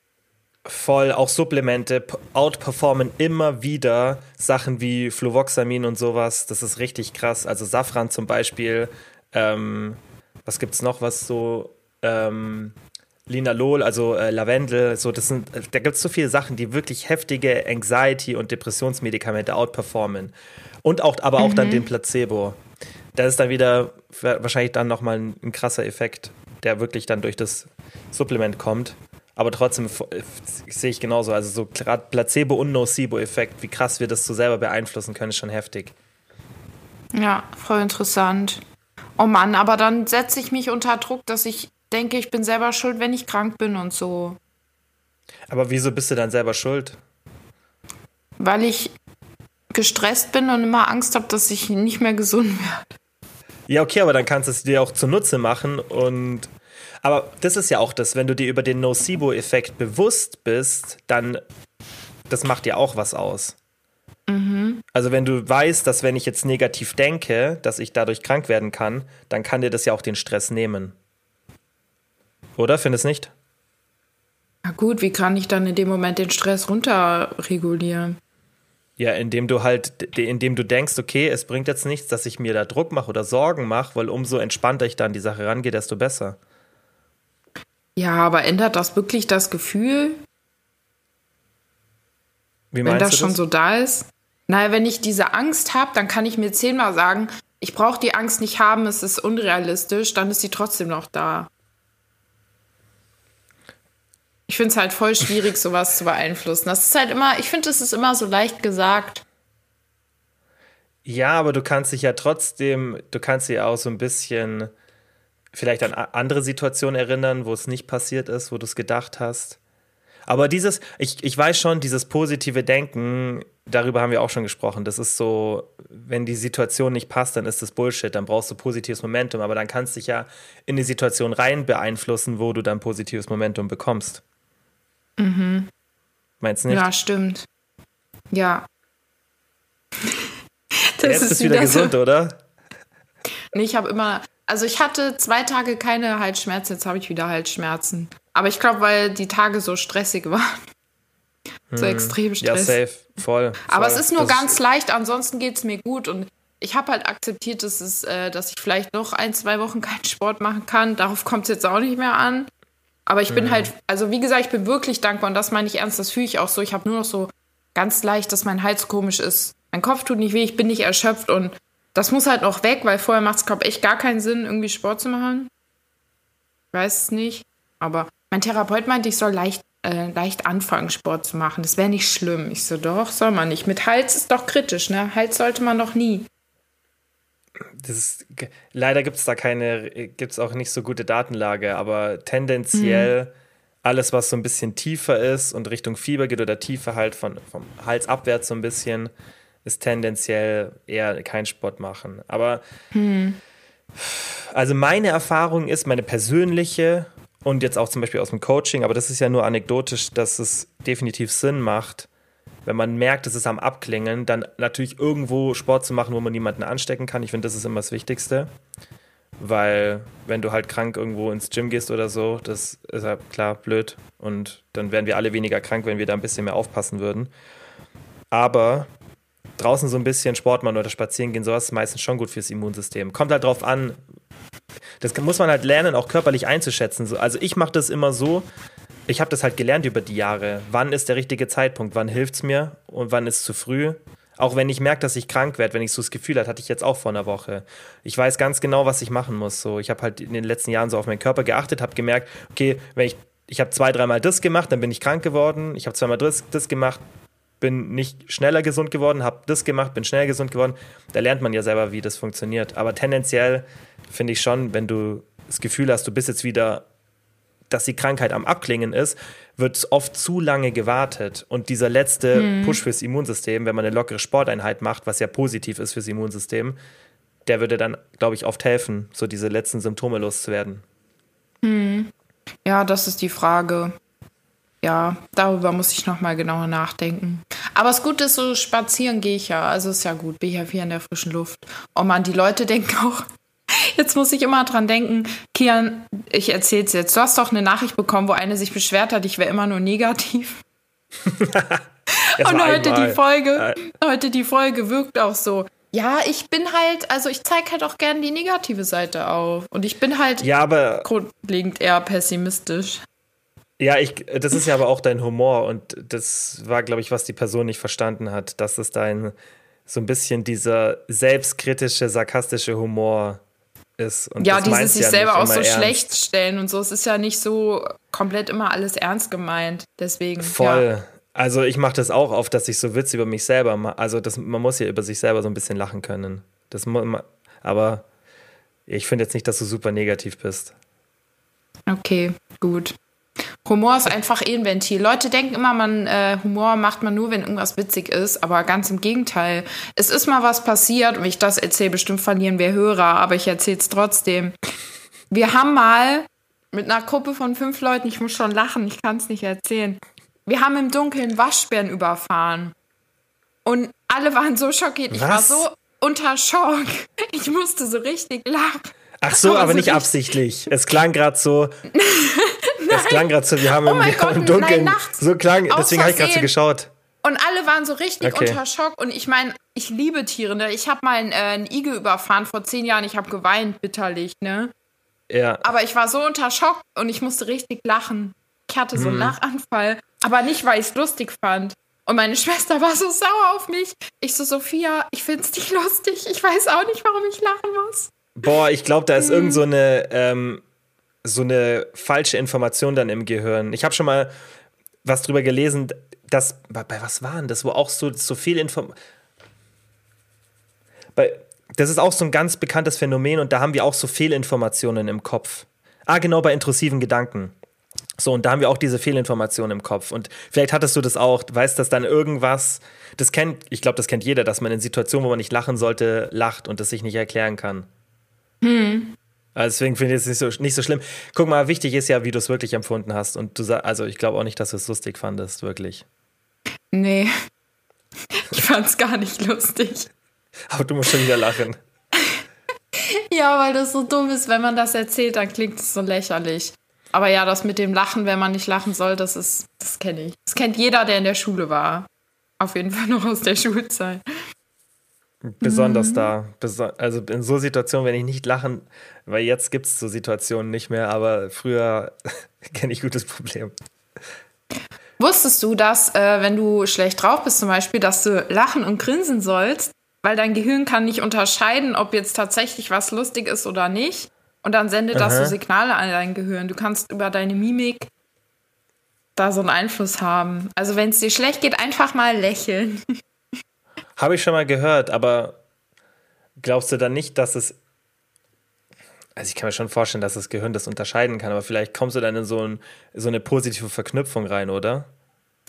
Voll, auch Supplemente outperformen immer wieder Sachen wie Fluvoxamin und sowas. Das ist richtig krass. Also Safran zum Beispiel. Ähm, was gibt's noch, was so ähm, Linalol, also äh, Lavendel, so das sind, äh, da gibt es so viele Sachen, die wirklich heftige Anxiety und Depressionsmedikamente outperformen. Und auch, aber auch mhm. dann den Placebo. Das ist dann wieder wahrscheinlich dann nochmal ein, ein krasser Effekt, der wirklich dann durch das Supplement kommt. Aber trotzdem äh, sehe ich genauso. Also so gerade Placebo- und Nocebo-Effekt, wie krass wir das so selber beeinflussen können, ist schon heftig. Ja, voll interessant. Oh Mann, aber dann setze ich mich unter Druck, dass ich denke, ich bin selber schuld, wenn ich krank bin und so. Aber wieso bist du dann selber schuld? Weil ich gestresst bin und immer Angst habe, dass ich nicht mehr gesund werde. Ja, okay, aber dann kannst du es dir auch zunutze machen und aber das ist ja auch das, wenn du dir über den Nocebo-Effekt bewusst bist, dann das macht dir auch was aus. Mhm. Also wenn du weißt, dass wenn ich jetzt negativ denke, dass ich dadurch krank werden kann, dann kann dir das ja auch den Stress nehmen. Oder? Findest nicht? Na gut, wie kann ich dann in dem Moment den Stress runterregulieren? Ja, indem du halt, indem du denkst, okay, es bringt jetzt nichts, dass ich mir da Druck mache oder Sorgen mache, weil umso entspannter ich dann die Sache rangehe, desto besser. Ja, aber ändert das wirklich das Gefühl? Wie wenn das, das schon so da ist? Naja, wenn ich diese Angst habe, dann kann ich mir zehnmal sagen, ich brauche die Angst nicht haben, es ist unrealistisch, dann ist sie trotzdem noch da. Ich finde es halt voll schwierig, sowas zu beeinflussen. Das ist halt immer, ich finde, es ist immer so leicht gesagt. Ja, aber du kannst dich ja trotzdem, du kannst dich auch so ein bisschen vielleicht an andere Situationen erinnern, wo es nicht passiert ist, wo du es gedacht hast. Aber dieses, ich, ich weiß schon, dieses positive Denken, darüber haben wir auch schon gesprochen. Das ist so, wenn die Situation nicht passt, dann ist das Bullshit, dann brauchst du positives Momentum, aber dann kannst du dich ja in die Situation rein beeinflussen, wo du dann positives Momentum bekommst. Mhm. Meinst du nicht? Ja, stimmt. Ja. das Jetzt ist bist wieder, wieder gesund, so. oder? Nee, ich habe immer, also ich hatte zwei Tage keine Halsschmerzen, jetzt habe ich wieder Halsschmerzen. Aber ich glaube, weil die Tage so stressig waren. So hm. extrem Stress. Ja, safe, voll. voll. Aber es ist nur das ganz leicht, ansonsten geht es mir gut. Und ich habe halt akzeptiert, dass, es, äh, dass ich vielleicht noch ein, zwei Wochen keinen Sport machen kann. Darauf kommt es jetzt auch nicht mehr an. Aber ich bin mhm. halt, also wie gesagt, ich bin wirklich dankbar und das meine ich ernst, das fühle ich auch so. Ich habe nur noch so ganz leicht, dass mein Hals komisch ist. Mein Kopf tut nicht weh, ich bin nicht erschöpft und das muss halt noch weg, weil vorher macht es, glaube ich, echt gar keinen Sinn, irgendwie Sport zu machen. Ich weiß es nicht. Aber mein Therapeut meinte, ich soll leicht, äh, leicht anfangen, Sport zu machen. Das wäre nicht schlimm. Ich so, doch, soll man nicht. Mit Hals ist doch kritisch, ne? Hals sollte man noch nie ist, leider gibt es da keine, gibt es auch nicht so gute Datenlage, aber tendenziell, mhm. alles, was so ein bisschen tiefer ist und Richtung Fieber geht oder tiefer halt von, vom Hals abwärts so ein bisschen, ist tendenziell eher kein Sport machen. Aber hm. also meine Erfahrung ist, meine persönliche und jetzt auch zum Beispiel aus dem Coaching, aber das ist ja nur anekdotisch, dass es definitiv Sinn macht, wenn man merkt, es ist am Abklingen, dann natürlich irgendwo Sport zu machen, wo man niemanden anstecken kann. Ich finde, das ist immer das Wichtigste. Weil, wenn du halt krank irgendwo ins Gym gehst oder so, das ist ja klar blöd. Und dann wären wir alle weniger krank, wenn wir da ein bisschen mehr aufpassen würden. Aber draußen so ein bisschen Sport machen oder spazieren gehen, sowas ist meistens schon gut fürs Immunsystem. Kommt halt drauf an. Das muss man halt lernen, auch körperlich einzuschätzen. Also ich mache das immer so, ich habe das halt gelernt über die Jahre. Wann ist der richtige Zeitpunkt? Wann hilft es mir? Und wann ist es zu früh? Auch wenn ich merke, dass ich krank werde, wenn ich so das Gefühl habe, hatte ich jetzt auch vor einer Woche. Ich weiß ganz genau, was ich machen muss. So, ich habe halt in den letzten Jahren so auf meinen Körper geachtet, habe gemerkt, okay, wenn ich ich habe zwei, dreimal das gemacht, dann bin ich krank geworden. Ich habe zweimal das, das gemacht, bin nicht schneller gesund geworden, habe das gemacht, bin schnell gesund geworden. Da lernt man ja selber, wie das funktioniert. Aber tendenziell finde ich schon, wenn du das Gefühl hast, du bist jetzt wieder dass die Krankheit am Abklingen ist, wird oft zu lange gewartet. Und dieser letzte mhm. Push fürs Immunsystem, wenn man eine lockere Sporteinheit macht, was ja positiv ist fürs Immunsystem, der würde dann, glaube ich, oft helfen, so diese letzten Symptome loszuwerden. Mhm. Ja, das ist die Frage. Ja, darüber muss ich nochmal genauer nachdenken. Aber das Gute ist, so spazieren gehe ich ja. Also ist ja gut, bin ich ja viel in der frischen Luft. Oh man, die Leute denken auch, Jetzt muss ich immer dran denken, Kian, ich erzähl's jetzt. Du hast doch eine Nachricht bekommen, wo eine sich beschwert hat, ich wäre immer nur negativ. Und heute die Folge, heute die Folge wirkt auch so. Ja, ich bin halt, also ich zeige halt auch gerne die negative Seite auf. Und ich bin halt ja, aber, grundlegend eher pessimistisch. Ja, ich, das ist ja aber auch dein Humor und das war, glaube ich, was die Person nicht verstanden hat, dass es dein so ein bisschen dieser selbstkritische, sarkastische Humor ist. Und ja, dieses sich ja selber auch so ernst. schlecht stellen und so. Es ist ja nicht so komplett immer alles ernst gemeint. Deswegen. Voll. Ja. Also ich mache das auch oft, dass ich so Witze über mich selber mache. Also das, man muss ja über sich selber so ein bisschen lachen können. Das, aber ich finde jetzt nicht, dass du super negativ bist. Okay, gut. Humor ist einfach eh ein Ventil. Leute denken immer, man äh, Humor macht man nur, wenn irgendwas witzig ist, aber ganz im Gegenteil. Es ist mal was passiert, wenn ich das erzähle, bestimmt verlieren wir Hörer, aber ich erzähle es trotzdem. Wir haben mal mit einer Gruppe von fünf Leuten, ich muss schon lachen, ich kann es nicht erzählen. Wir haben im Dunkeln Waschbären überfahren. Und alle waren so schockiert. Ich was? war so unter Schock. Ich musste so richtig lachen. Ach so, aber, aber so nicht absichtlich. Es klang gerade so. es klang gerade so, wir haben, oh im, Gott, im Dunkeln nein, so klang, deswegen habe ich gerade so geschaut. Und alle waren so richtig okay. unter Schock. Und ich meine, ich liebe Tiere. Ne? Ich habe mal einen, äh, einen Igel überfahren vor zehn Jahren. Ich habe geweint bitterlich. Ne? Ja. Aber ich war so unter Schock und ich musste richtig lachen. Ich hatte so einen. Lachanfall. Aber nicht, weil ich es lustig fand. Und meine Schwester war so sauer auf mich. Ich so, Sophia, ich find's nicht lustig. Ich weiß auch nicht, warum ich lachen muss. Boah, ich glaube, da ist irgend so eine, ähm, so eine falsche Information dann im Gehirn. Ich habe schon mal was drüber gelesen, dass, bei, bei was waren das, wo auch so, so viel Information. Das ist auch so ein ganz bekanntes Phänomen und da haben wir auch so Fehlinformationen im Kopf. Ah, genau, bei intrusiven Gedanken. So, und da haben wir auch diese Fehlinformationen im Kopf. Und vielleicht hattest du das auch, weißt, dass dann irgendwas, das kennt, ich glaube, das kennt jeder, dass man in Situationen, wo man nicht lachen sollte, lacht und das sich nicht erklären kann. Hm. Also deswegen finde ich es nicht so, nicht so schlimm. Guck mal, wichtig ist ja, wie du es wirklich empfunden hast. Und du also ich glaube auch nicht, dass du es lustig fandest, wirklich. Nee. Ich fand es gar nicht lustig. Aber du musst schon wieder lachen. ja, weil das so dumm ist, wenn man das erzählt, dann klingt es so lächerlich. Aber ja, das mit dem Lachen, wenn man nicht lachen soll, das ist, das kenne ich. Das kennt jeder, der in der Schule war. Auf jeden Fall noch aus der Schulzeit. Besonders mhm. da. Also in so Situationen, wenn ich nicht lachen, weil jetzt gibt es so Situationen nicht mehr, aber früher kenne ich gutes Problem. Wusstest du, dass, äh, wenn du schlecht drauf bist zum Beispiel, dass du lachen und grinsen sollst, weil dein Gehirn kann nicht unterscheiden, ob jetzt tatsächlich was lustig ist oder nicht. Und dann sendet Aha. das so Signale an dein Gehirn. Du kannst über deine Mimik da so einen Einfluss haben. Also wenn es dir schlecht geht, einfach mal lächeln. Habe ich schon mal gehört, aber glaubst du dann nicht, dass es. also ich kann mir schon vorstellen, dass das Gehirn das unterscheiden kann, aber vielleicht kommst du dann in so, ein, so eine positive Verknüpfung rein, oder?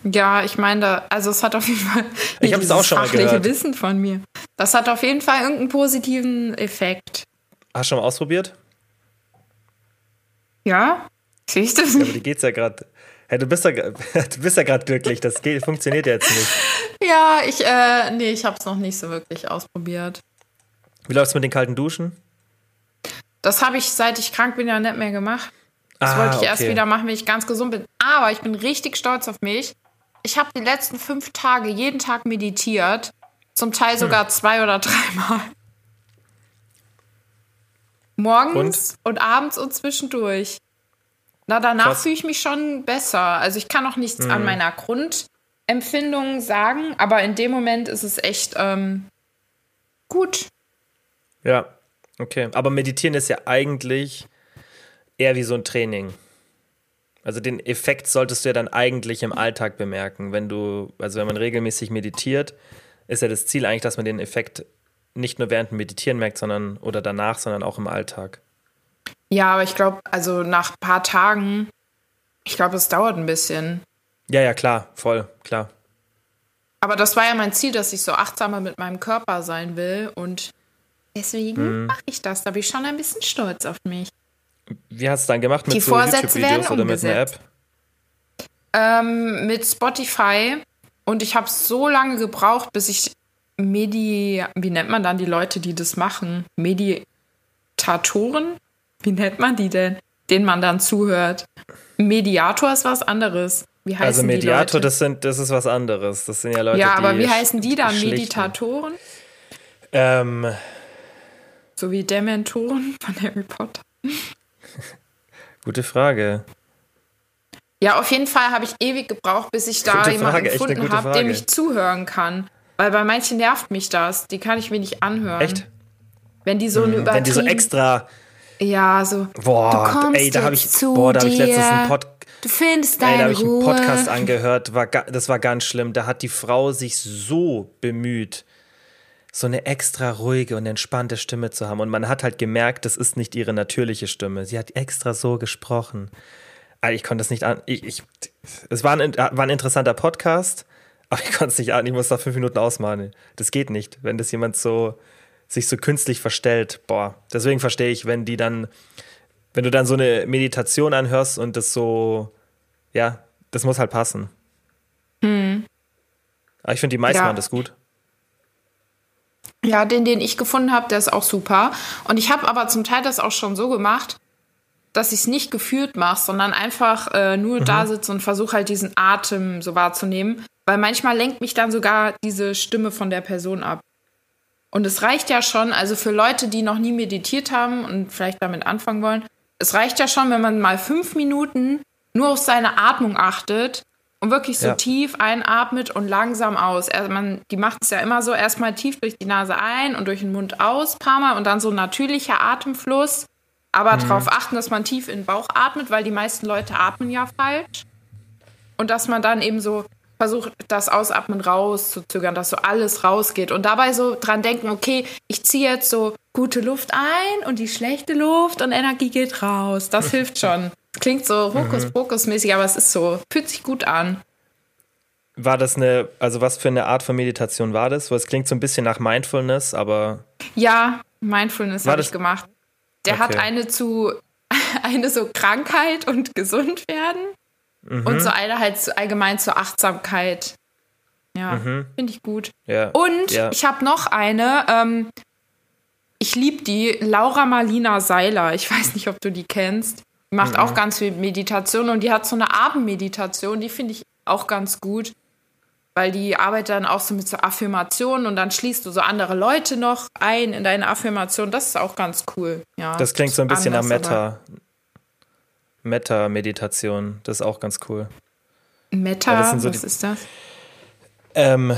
Ja, ich meine, also es hat auf jeden Fall ich habe es auch schon mal gehört. Wissen von mir. Das hat auf jeden Fall irgendeinen positiven Effekt. Hast du schon mal ausprobiert? Ja, siehst du? Ja, aber die geht's ja gerade. Hey, du bist ja, du bist ja gerade glücklich. Das geht, funktioniert ja jetzt nicht. Ja, ich, äh, nee, ich habe es noch nicht so wirklich ausprobiert. Wie läuft's mit den kalten Duschen? Das habe ich, seit ich krank bin, ja nicht mehr gemacht. Das ah, wollte ich okay. erst wieder machen, wenn ich ganz gesund bin. Aber ich bin richtig stolz auf mich. Ich habe die letzten fünf Tage jeden Tag meditiert. Zum Teil sogar hm. zwei oder dreimal. Morgens und? und? abends und zwischendurch. Na, danach fühle ich mich schon besser. Also ich kann auch nichts hm. an meiner Grundempfindung sagen, aber in dem Moment ist es echt ähm, gut. Ja, Okay, aber meditieren ist ja eigentlich eher wie so ein Training. Also den Effekt solltest du ja dann eigentlich im Alltag bemerken. Wenn du, also wenn man regelmäßig meditiert, ist ja das Ziel eigentlich, dass man den Effekt nicht nur während dem Meditieren merkt, sondern oder danach, sondern auch im Alltag. Ja, aber ich glaube, also nach ein paar Tagen, ich glaube, es dauert ein bisschen. Ja, ja, klar, voll, klar. Aber das war ja mein Ziel, dass ich so achtsamer mit meinem Körper sein will und Deswegen mhm. mache ich das. Da bin ich schon ein bisschen stolz auf mich. Wie hast du es dann gemacht? Mit Die so YouTube-Videos oder mit einer App? Ähm, mit Spotify. Und ich habe so lange gebraucht, bis ich Medi... Wie nennt man dann die Leute, die das machen? Meditatoren? Wie nennt man die denn? Denen man dann zuhört. Mediator ist was anderes. Wie heißen also Mediator, das sind, das ist was anderes. Das sind ja Leute, Ja, aber wie heißen die dann? Schlichten. Meditatoren? Ähm, so wie Dementoren von Harry Potter. Gute Frage. Ja, auf jeden Fall habe ich ewig gebraucht, bis ich da gute jemanden Frage, gefunden habe, dem ich zuhören kann. Weil bei manchen nervt mich das. Die kann ich mir nicht anhören. Echt? Wenn die so mhm, Wenn die so extra. Ja, so. Boah, ey, da habe ich, boah, da hab ich letztens einen Pod Du findest deine ey, da habe ich einen Podcast angehört. War, das war ganz schlimm. Da hat die Frau sich so bemüht, so eine extra ruhige und entspannte Stimme zu haben. Und man hat halt gemerkt, das ist nicht ihre natürliche Stimme. Sie hat extra so gesprochen. Ich konnte das nicht an. Ich, ich, es war ein, war ein interessanter Podcast, aber ich konnte es nicht an. Ich muss da fünf Minuten ausmalen. Das geht nicht, wenn das jemand so sich so künstlich verstellt. Boah, deswegen verstehe ich, wenn die dann, wenn du dann so eine Meditation anhörst und das so, ja, das muss halt passen. Hm. Aber ich finde, die meisten ja. machen das gut. Ja, den, den ich gefunden habe, der ist auch super. Und ich habe aber zum Teil das auch schon so gemacht, dass ich es nicht gefühlt mache, sondern einfach äh, nur mhm. da sitze und versuche halt diesen Atem so wahrzunehmen. Weil manchmal lenkt mich dann sogar diese Stimme von der Person ab. Und es reicht ja schon, also für Leute, die noch nie meditiert haben und vielleicht damit anfangen wollen, es reicht ja schon, wenn man mal fünf Minuten nur auf seine Atmung achtet und wirklich so ja. tief einatmet und langsam aus. Er, man, die macht es ja immer so, erstmal tief durch die Nase ein und durch den Mund aus, paar Mal und dann so natürlicher Atemfluss. Aber mhm. darauf achten, dass man tief in den Bauch atmet, weil die meisten Leute atmen ja falsch. Und dass man dann eben so versucht, das Ausatmen rauszuzögern, dass so alles rausgeht. Und dabei so dran denken, okay, ich ziehe jetzt so gute Luft ein und die schlechte Luft und Energie geht raus. Das hilft schon. Klingt so Hokuspokus-mäßig, aber es ist so. Fühlt sich gut an. War das eine, also was für eine Art von Meditation war das? Weil es klingt so ein bisschen nach Mindfulness, aber. Ja, Mindfulness habe ich gemacht. Der okay. hat eine zu, eine so Krankheit und gesund werden mhm. und so eine halt allgemein zur Achtsamkeit. Ja, mhm. finde ich gut. Ja. Und ja. ich habe noch eine, ähm, ich liebe die, Laura Marlina Seiler. Ich weiß nicht, ob du die kennst. Die macht mhm. auch ganz viel Meditation und die hat so eine Abendmeditation, die finde ich auch ganz gut, weil die arbeitet dann auch so mit so Affirmationen und dann schließt du so andere Leute noch ein in deine Affirmation. Das ist auch ganz cool. Ja, das klingt so ein bisschen nach Meta. Meta-Meditation, das ist auch ganz cool. Meta, so was die, ist das? Ähm,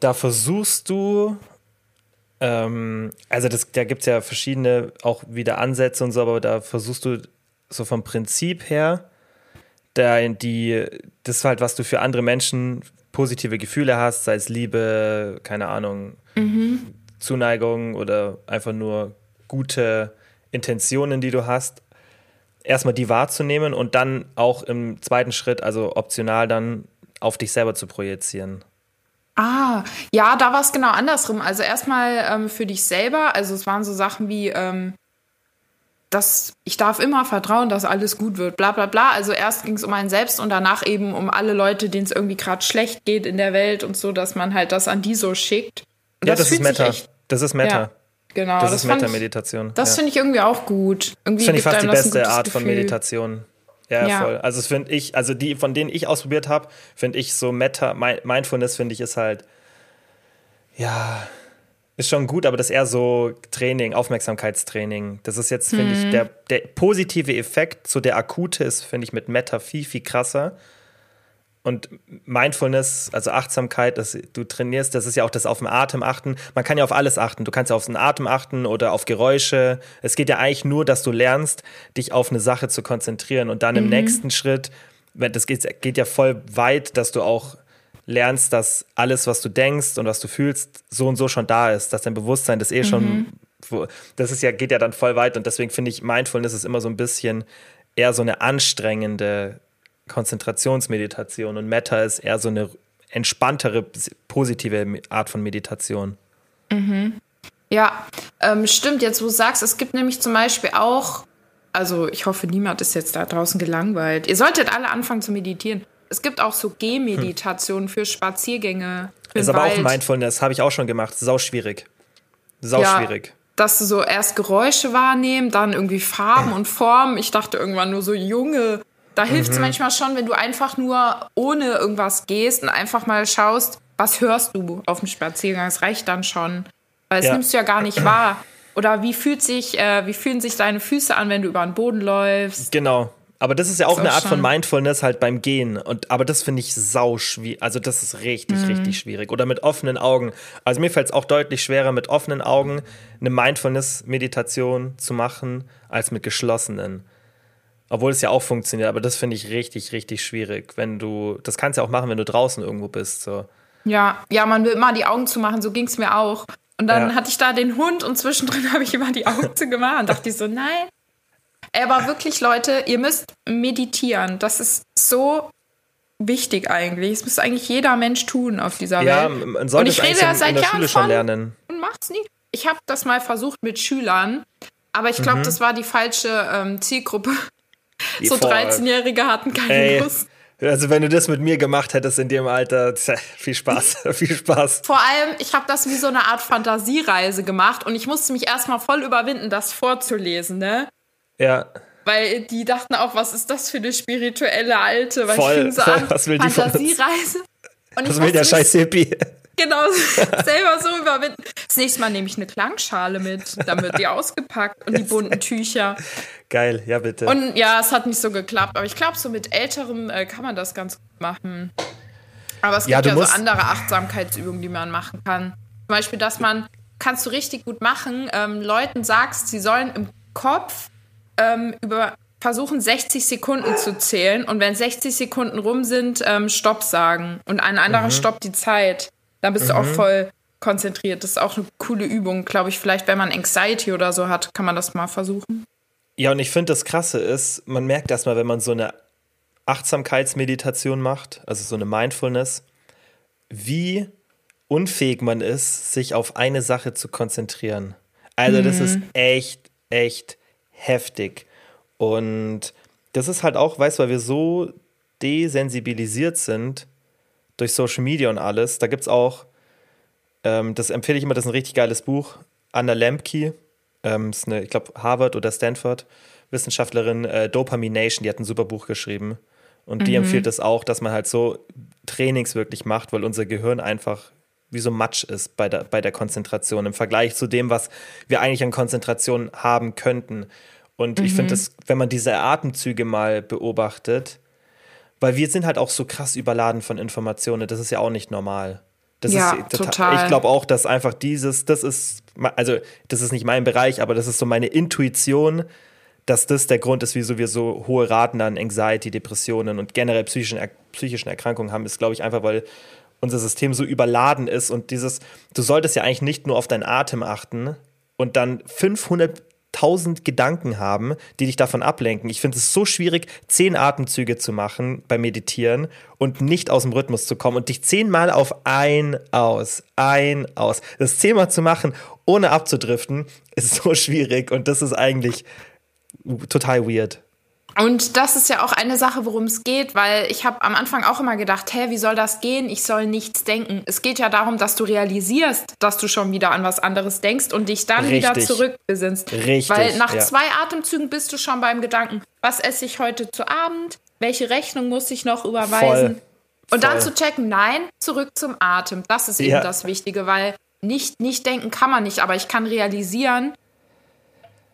da versuchst du, ähm, also das, da gibt es ja verschiedene auch wieder Ansätze und so, aber da versuchst du so vom Prinzip her, da die, das ist halt, was du für andere Menschen positive Gefühle hast, sei es Liebe, keine Ahnung, mhm. Zuneigung oder einfach nur gute Intentionen, die du hast, erstmal die wahrzunehmen und dann auch im zweiten Schritt, also optional dann auf dich selber zu projizieren. Ah, ja, da war es genau andersrum. Also erstmal ähm, für dich selber, also es waren so Sachen wie, ähm, dass ich darf immer vertrauen, dass alles gut wird, bla bla bla. Also erst ging es um einen selbst und danach eben um alle Leute, denen es irgendwie gerade schlecht geht in der Welt und so, dass man halt das an die so schickt. Und ja, das, das ist Meta. Echt, das ist Meta. Ja, genau. Das, das ist Meta-Meditation. Das ja. finde ich irgendwie auch gut. Irgendwie das finde ich fast die beste Art von Meditation. Ja, ja, voll. Also finde ich, also die, von denen ich ausprobiert habe, finde ich so Meta, Mindfulness finde ich ist halt, ja, ist schon gut, aber das ist eher so Training, Aufmerksamkeitstraining. Das ist jetzt, finde mhm. ich, der, der positive Effekt, so der akute ist, finde ich, mit Meta viel, viel krasser. Und Mindfulness, also Achtsamkeit, das, du trainierst, das ist ja auch das auf den Atem achten. Man kann ja auf alles achten. Du kannst ja auf den Atem achten oder auf Geräusche. Es geht ja eigentlich nur, dass du lernst, dich auf eine Sache zu konzentrieren. Und dann im mhm. nächsten Schritt, das geht, geht ja voll weit, dass du auch lernst, dass alles, was du denkst und was du fühlst, so und so schon da ist, dass dein Bewusstsein das eh mhm. schon, das ist ja, geht ja dann voll weit und deswegen finde ich, Mindfulness ist immer so ein bisschen eher so eine anstrengende Konzentrationsmeditation und Metta ist eher so eine entspanntere, positive Art von Meditation. Mhm. Ja, ähm, stimmt. Jetzt, wo du sagst, es gibt nämlich zum Beispiel auch, also ich hoffe, niemand ist jetzt da draußen gelangweilt. Ihr solltet alle anfangen zu meditieren. Es gibt auch so Gehmeditationen hm. für Spaziergänge. Für ist aber Wald. auch Mindfulness, habe ich auch schon gemacht. Sau schwierig. Sau ja, schwierig. Dass du so erst Geräusche wahrnehmen, dann irgendwie Farben und Formen. Ich dachte irgendwann nur so, Junge, da hilft es mhm. manchmal schon, wenn du einfach nur ohne irgendwas gehst und einfach mal schaust, was hörst du auf dem Spaziergang. Das reicht dann schon. Weil es ja. nimmst du ja gar nicht wahr. Oder wie fühlt sich, äh, wie fühlen sich deine Füße an, wenn du über den Boden läufst? Genau. Aber das ist ja auch das eine Art von Mindfulness halt beim Gehen. Und, aber das finde ich sau schwierig. Also das ist richtig, mhm. richtig schwierig. Oder mit offenen Augen. Also mir fällt es auch deutlich schwerer, mit offenen Augen eine Mindfulness-Meditation zu machen, als mit geschlossenen. Obwohl es ja auch funktioniert, aber das finde ich richtig, richtig schwierig. Wenn du, das kannst du ja auch machen, wenn du draußen irgendwo bist. So. Ja, ja, man will immer die Augen zu machen, so ging es mir auch. Und dann ja. hatte ich da den Hund und zwischendrin habe ich immer die Augen zu gemacht und dachte ich so, nein. Aber wirklich, Leute, ihr müsst meditieren. Das ist so wichtig eigentlich. Das müsste eigentlich jeder Mensch tun auf dieser ja, Welt. Man sollte und ich rede ja seit Jahren schon lernen. Und mach's nie. Ich habe das mal versucht mit Schülern, aber ich glaube, mhm. das war die falsche ähm, Zielgruppe so 13-Jährige hatten keine Ey. Lust. Also wenn du das mit mir gemacht hättest in dem Alter, tja, viel Spaß, viel Spaß. Vor allem, ich habe das wie so eine Art Fantasiereise gemacht und ich musste mich erstmal voll überwinden, das vorzulesen, ne? Ja. Weil die dachten auch, was ist das für eine spirituelle Alte? Weil voll, ich so voll, an, was will die Fantasiereise. Und was will der scheiß Hippie? Genau, selber so überwinden. Das nächste Mal nehme ich eine Klangschale mit, dann wird die ausgepackt und die bunten Tücher. Geil, ja bitte. Und ja, es hat nicht so geklappt, aber ich glaube, so mit Älterem äh, kann man das ganz gut machen. Aber es gibt ja, ja so andere Achtsamkeitsübungen, die man machen kann. Zum Beispiel, dass man, kannst du richtig gut machen, ähm, Leuten sagst, sie sollen im Kopf ähm, über versuchen 60 Sekunden zu zählen und wenn 60 Sekunden rum sind, ähm, Stopp sagen und ein anderer mhm. stoppt die Zeit. Dann bist mhm. du auch mhm. voll konzentriert. Das ist auch eine coole Übung, glaube ich. Vielleicht, wenn man Anxiety oder so hat, kann man das mal versuchen. Ja, und ich finde, das Krasse ist, man merkt erstmal, wenn man so eine Achtsamkeitsmeditation macht, also so eine Mindfulness, wie unfähig man ist, sich auf eine Sache zu konzentrieren. Also, mhm. das ist mhm. echt, echt heftig. Und das ist halt auch, weißt du, weil wir so desensibilisiert sind durch Social Media und alles. Da gibt es auch, ähm, das empfehle ich immer, das ist ein richtig geiles Buch. Anna Lemke, ähm, ist eine, ich glaube, Harvard oder Stanford Wissenschaftlerin, äh, Dopamination, die hat ein super Buch geschrieben. Und die mhm. empfiehlt es das auch, dass man halt so Trainings wirklich macht, weil unser Gehirn einfach wie so Matsch ist bei der, bei der Konzentration im Vergleich zu dem, was wir eigentlich an Konzentration haben könnten. Und mhm. ich finde, wenn man diese Atemzüge mal beobachtet, weil wir sind halt auch so krass überladen von Informationen, das ist ja auch nicht normal. Das ja, ist total. Ich glaube auch, dass einfach dieses, das ist, also das ist nicht mein Bereich, aber das ist so meine Intuition, dass das der Grund ist, wieso wir so hohe Raten an Anxiety, Depressionen und generell psychischen, psychischen Erkrankungen haben, ist, glaube ich, einfach, weil unser System so überladen ist und dieses, du solltest ja eigentlich nicht nur auf deinen Atem achten und dann 500 tausend Gedanken haben, die dich davon ablenken. Ich finde es so schwierig, zehn Atemzüge zu machen beim Meditieren und nicht aus dem Rhythmus zu kommen und dich zehnmal auf ein, aus, ein, aus. Das zehnmal zu machen, ohne abzudriften, ist so schwierig und das ist eigentlich total weird. Und das ist ja auch eine Sache, worum es geht, weil ich habe am Anfang auch immer gedacht, hä, wie soll das gehen? Ich soll nichts denken. Es geht ja darum, dass du realisierst, dass du schon wieder an was anderes denkst und dich dann Richtig. wieder zurückbesinnst. Richtig. Weil nach ja. zwei Atemzügen bist du schon beim Gedanken, was esse ich heute zu Abend? Welche Rechnung muss ich noch überweisen? Voll. Und dann zu checken, nein, zurück zum Atem. Das ist eben ja. das Wichtige, weil nicht, nicht denken kann man nicht, aber ich kann realisieren,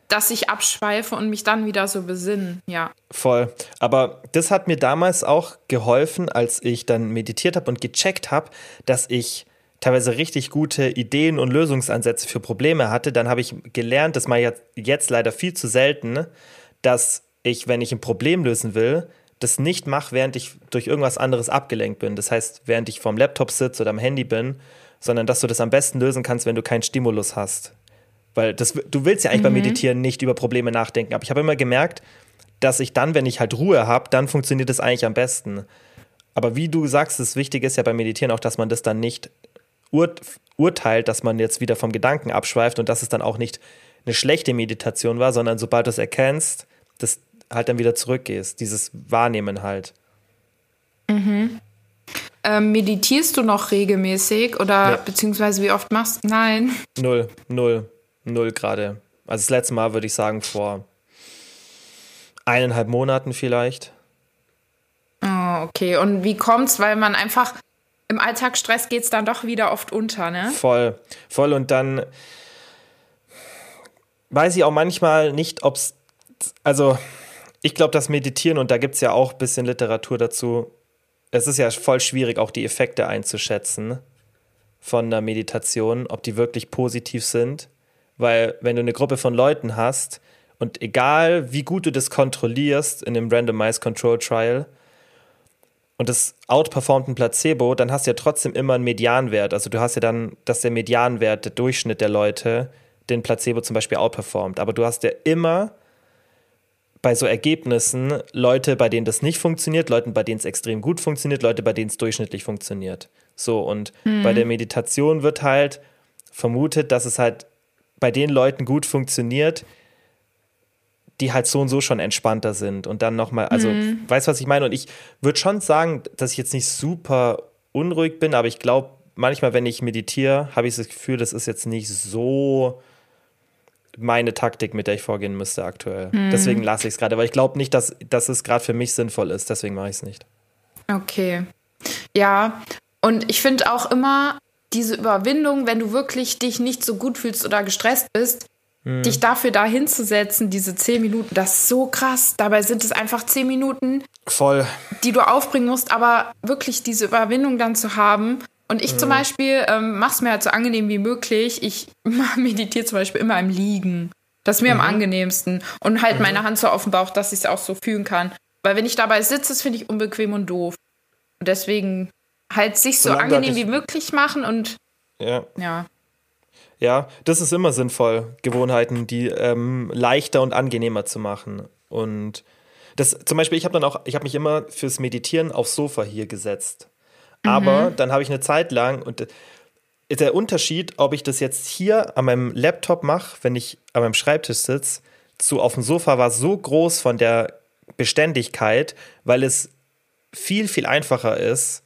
dass ich abschweife und mich dann wieder so besinnen, ja. Voll. Aber das hat mir damals auch geholfen, als ich dann meditiert habe und gecheckt habe, dass ich teilweise richtig gute Ideen und Lösungsansätze für Probleme hatte. Dann habe ich gelernt, das mache ich jetzt leider viel zu selten, dass ich, wenn ich ein Problem lösen will, das nicht mache, während ich durch irgendwas anderes abgelenkt bin. Das heißt, während ich vorm Laptop sitze oder am Handy bin, sondern dass du das am besten lösen kannst, wenn du keinen Stimulus hast. Weil das, du willst ja eigentlich mhm. beim Meditieren nicht über Probleme nachdenken. Aber ich habe immer gemerkt, dass ich dann, wenn ich halt Ruhe habe, dann funktioniert es eigentlich am besten. Aber wie du sagst, das Wichtige ist ja beim Meditieren auch, dass man das dann nicht ur urteilt, dass man jetzt wieder vom Gedanken abschweift und dass es dann auch nicht eine schlechte Meditation war, sondern sobald du es erkennst, das halt dann wieder zurückgehst. Dieses Wahrnehmen halt. Mhm. Ähm, meditierst du noch regelmäßig oder ja. beziehungsweise wie oft machst du? Nein. Null, null null gerade. Also das letzte Mal würde ich sagen vor eineinhalb Monaten vielleicht. Oh, okay. Und wie kommt's? Weil man einfach im Alltagsstress geht es dann doch wieder oft unter, ne? Voll, voll. Und dann weiß ich auch manchmal nicht, ob es, also ich glaube, das Meditieren, und da gibt es ja auch ein bisschen Literatur dazu, es ist ja voll schwierig, auch die Effekte einzuschätzen von der Meditation, ob die wirklich positiv sind. Weil wenn du eine Gruppe von Leuten hast und egal wie gut du das kontrollierst in einem Randomized Control Trial und das outperformt ein Placebo, dann hast du ja trotzdem immer einen Medianwert. Also du hast ja dann, dass der Medianwert, der Durchschnitt der Leute, den Placebo zum Beispiel outperformt. Aber du hast ja immer bei so Ergebnissen Leute, bei denen das nicht funktioniert, Leute, bei denen es extrem gut funktioniert, Leute, bei denen es durchschnittlich funktioniert. So, und mhm. bei der Meditation wird halt vermutet, dass es halt bei den Leuten gut funktioniert, die halt so und so schon entspannter sind und dann nochmal, also, mhm. weißt du, was ich meine? Und ich würde schon sagen, dass ich jetzt nicht super unruhig bin, aber ich glaube, manchmal, wenn ich meditiere, habe ich das Gefühl, das ist jetzt nicht so meine Taktik, mit der ich vorgehen müsste aktuell. Mhm. Deswegen lasse ich es gerade, weil ich glaube nicht, dass, dass es gerade für mich sinnvoll ist. Deswegen mache ich es nicht. Okay. Ja, und ich finde auch immer, diese Überwindung, wenn du wirklich dich nicht so gut fühlst oder gestresst bist, mhm. dich dafür da hinzusetzen, diese zehn Minuten, das ist so krass. Dabei sind es einfach zehn Minuten, Voll. die du aufbringen musst, aber wirklich diese Überwindung dann zu haben. Und ich mhm. zum Beispiel ähm, mache es mir halt so angenehm wie möglich. Ich meditiere zum Beispiel immer im Liegen. Das ist mir mhm. am angenehmsten. Und halt mhm. meine Hand so auf dem Bauch, dass ich es auch so fühlen kann. Weil wenn ich dabei sitze, das finde ich unbequem und doof. Und deswegen halt sich so angenehm wie möglich machen und ja. ja. Ja, das ist immer sinnvoll, Gewohnheiten, die ähm, leichter und angenehmer zu machen. Und das, zum Beispiel, ich habe dann auch, ich habe mich immer fürs Meditieren aufs Sofa hier gesetzt. Aber mhm. dann habe ich eine Zeit lang und der Unterschied, ob ich das jetzt hier an meinem Laptop mache, wenn ich an meinem Schreibtisch sitze, zu auf dem Sofa war so groß von der Beständigkeit, weil es viel, viel einfacher ist,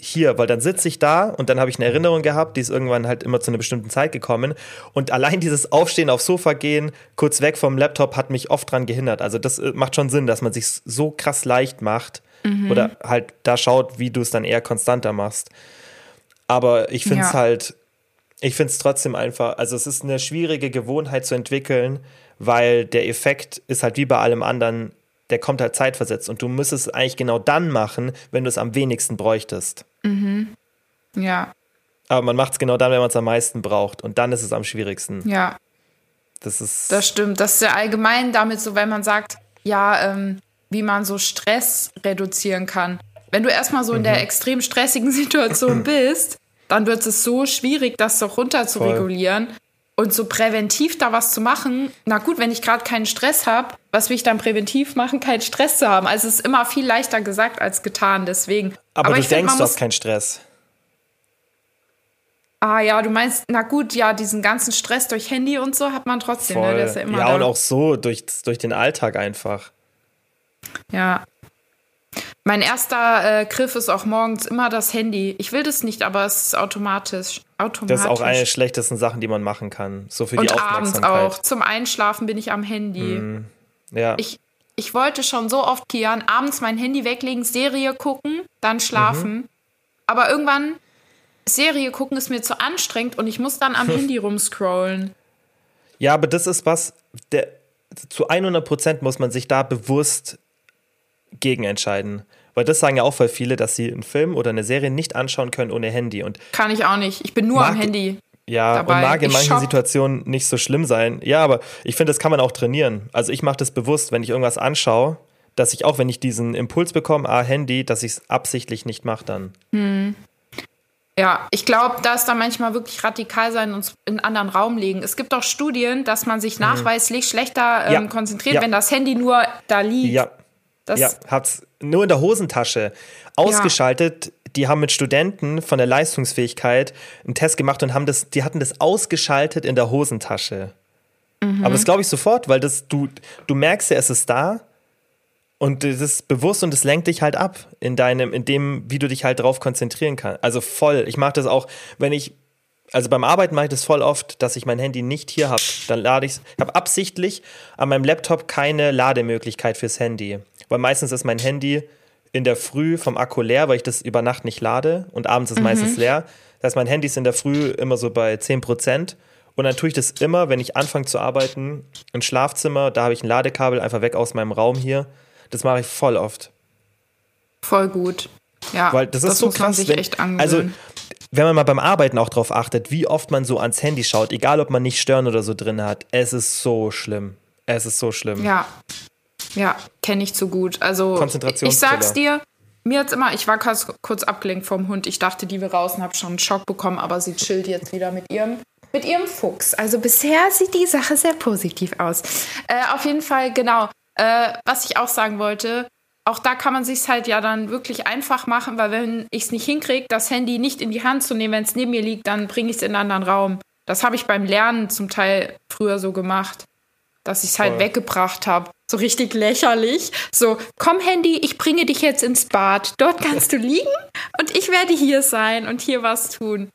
hier, weil dann sitze ich da und dann habe ich eine Erinnerung gehabt, die ist irgendwann halt immer zu einer bestimmten Zeit gekommen. Und allein dieses Aufstehen aufs Sofa gehen, kurz weg vom Laptop, hat mich oft dran gehindert. Also das äh, macht schon Sinn, dass man sich so krass leicht macht mhm. oder halt da schaut, wie du es dann eher konstanter machst. Aber ich finde es ja. halt, ich finde es trotzdem einfach, also es ist eine schwierige Gewohnheit zu entwickeln, weil der Effekt ist halt wie bei allem anderen der kommt halt zeitversetzt und du müsstest es eigentlich genau dann machen, wenn du es am wenigsten bräuchtest. Mhm. Ja. Aber man macht es genau dann, wenn man es am meisten braucht und dann ist es am schwierigsten. Ja. Das ist. Das stimmt. Das ist ja allgemein damit so, wenn man sagt, ja, ähm, wie man so Stress reduzieren kann. Wenn du erstmal so in der mhm. extrem stressigen Situation bist, dann wird es so schwierig, das so runter zu regulieren. Und so präventiv da was zu machen, na gut, wenn ich gerade keinen Stress habe, was will ich dann präventiv machen, keinen Stress zu haben? Also es ist immer viel leichter gesagt als getan, deswegen. Aber, Aber du ich find, denkst, muss- hast keinen Stress. Ah ja, du meinst, na gut, ja, diesen ganzen Stress durch Handy und so hat man trotzdem, Voll. ne? Der ist ja immer ja, da. und auch so durch, durch den Alltag einfach. Ja. Mein erster äh, Griff ist auch morgens immer das Handy. Ich will das nicht, aber es ist automatisch. automatisch. Das ist auch eine der schlechtesten Sachen, die man machen kann. So für die Und abends Aufmerksamkeit. auch. Zum Einschlafen bin ich am Handy. Ja. Ich, ich wollte schon so oft, Kian, abends mein Handy weglegen, Serie gucken, dann schlafen. Mhm. Aber irgendwann, Serie gucken ist mir zu anstrengend und ich muss dann am Handy rumscrollen. Ja, aber das ist was, der, zu 100 Prozent muss man sich da bewusst gegen entscheiden. Weil das sagen ja auch voll viele, dass sie einen Film oder eine Serie nicht anschauen können ohne Handy. Und Kann ich auch nicht. Ich bin nur am Mag- Handy. ja, Dabei. und mag in Ich manchen schock. Situationen nicht so schlimm sein. Ja, aber ich finde, das kann man auch trainieren. Also ich mache das bewusst, wenn ich irgendwas anschaue, dass ich auch, wenn ich diesen Impuls bekomme, ah, Handy, dass ich es absichtlich nicht mache dann. Ja, ich glaube, da ist da manchmal wirklich radikal sein und in einen anderen Raum legen. Es gibt auch Studien, dass man sich nachweislich schlechter ähm. Ja. konzentriert, Ja. wenn das Handy nur da liegt. Ja, Das, ja, hat's nur in der Hosentasche ausgeschaltet. Die haben mit Studenten von der Leistungsfähigkeit einen Test gemacht und haben das, die hatten das ausgeschaltet in der Hosentasche. Mhm. Aber das glaube ich sofort, weil das, du, du merkst ja, es ist da und das ist bewusst und es lenkt dich halt ab in deinem, in dem, wie du dich halt drauf konzentrieren kannst. Also voll. Ich mache das auch, wenn ich, also beim Arbeiten mache ich das voll oft, dass ich mein Handy nicht hier habe. Dann lade ich es. Ich habe absichtlich an meinem Laptop keine Lademöglichkeit fürs Handy. Weil meistens ist mein Handy in der Früh vom Akku leer, weil ich das über Nacht nicht lade und abends ist meistens leer. Das heißt, mein Handy ist in der Früh immer so bei 10%. Und dann tue ich das immer, wenn ich anfange zu arbeiten, im Schlafzimmer, da habe ich ein Ladekabel einfach weg aus meinem Raum hier. Das mache ich voll oft. voll gut. Ja, Weil das ist so muss krass. man sich wenn, echt angewöhnen. also, wenn man mal beim Arbeiten auch drauf achtet, wie oft man so ans Handy schaut, egal ob man nicht stören oder so drin hat, es ist so schlimm. Es ist so schlimm. Ja, ja, kenne ich zu gut. Also ich sag's dir, mir jetzt immer, ich war kurz, abgelenkt vom Hund. Ich dachte, die wir raus und habe schon einen Schock bekommen, aber sie chillt jetzt wieder mit ihrem mit ihrem Fuchs. Also bisher sieht die Sache sehr positiv aus. Äh, auf jeden Fall, genau. Äh, was ich auch sagen wollte, auch da kann man sich halt ja dann wirklich einfach machen, weil wenn ich es nicht hinkriege, das Handy nicht in die Hand zu nehmen, wenn es neben mir liegt, dann bringe ich es in einen anderen Raum. Das habe ich beim Lernen zum Teil früher so gemacht, dass ich es halt Voll. weggebracht habe. So richtig lächerlich. So, komm Handy, ich bringe dich jetzt ins Bad. Dort kannst du liegen und ich werde hier sein und hier was tun.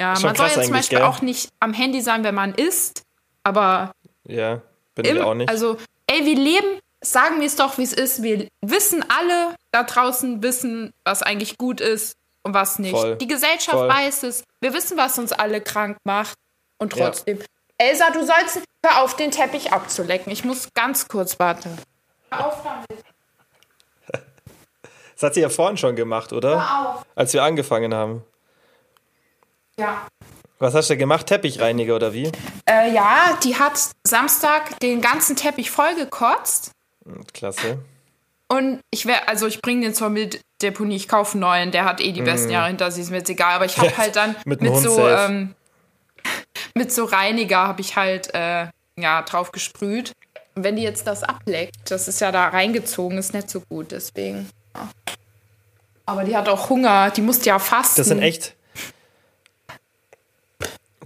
Ja, Schon man soll ja zum Beispiel gell? auch nicht am Handy sein, wenn man isst, aber Ja, bin im, ich auch nicht. Also, ey, wir leben, sagen wir es doch, wie es ist. Wir wissen alle da draußen, wissen, was eigentlich gut ist und was nicht. Voll. Die Gesellschaft Voll. weiß es. Wir wissen, was uns alle krank macht. Und Ja. trotzdem. Elsa, du sollst hör auf, den Teppich abzulecken. Ich muss ganz kurz warten. Hör auf damit. das hat sie ja vorhin schon gemacht, oder? Hör auf. Als wir angefangen haben. Ja. Was hast du gemacht? Teppichreiniger oder wie? Äh, ja, die hat Samstag den ganzen Teppich vollgekotzt. Klasse. Und ich wäre, also ich bringe den zur Mülldeponie, ich kaufe einen neuen, der hat eh die Mhm. besten Jahre hinter sich, ist mir jetzt egal. Aber ich habe halt dann Mit mit, so ähm, mit so Reiniger habe ich halt äh, ja drauf gesprüht. Und wenn die jetzt das ableckt, das ist ja da reingezogen, ist nicht so gut, deswegen. Ja. Aber die hat auch Hunger, die musste ja fasten. Das sind echt.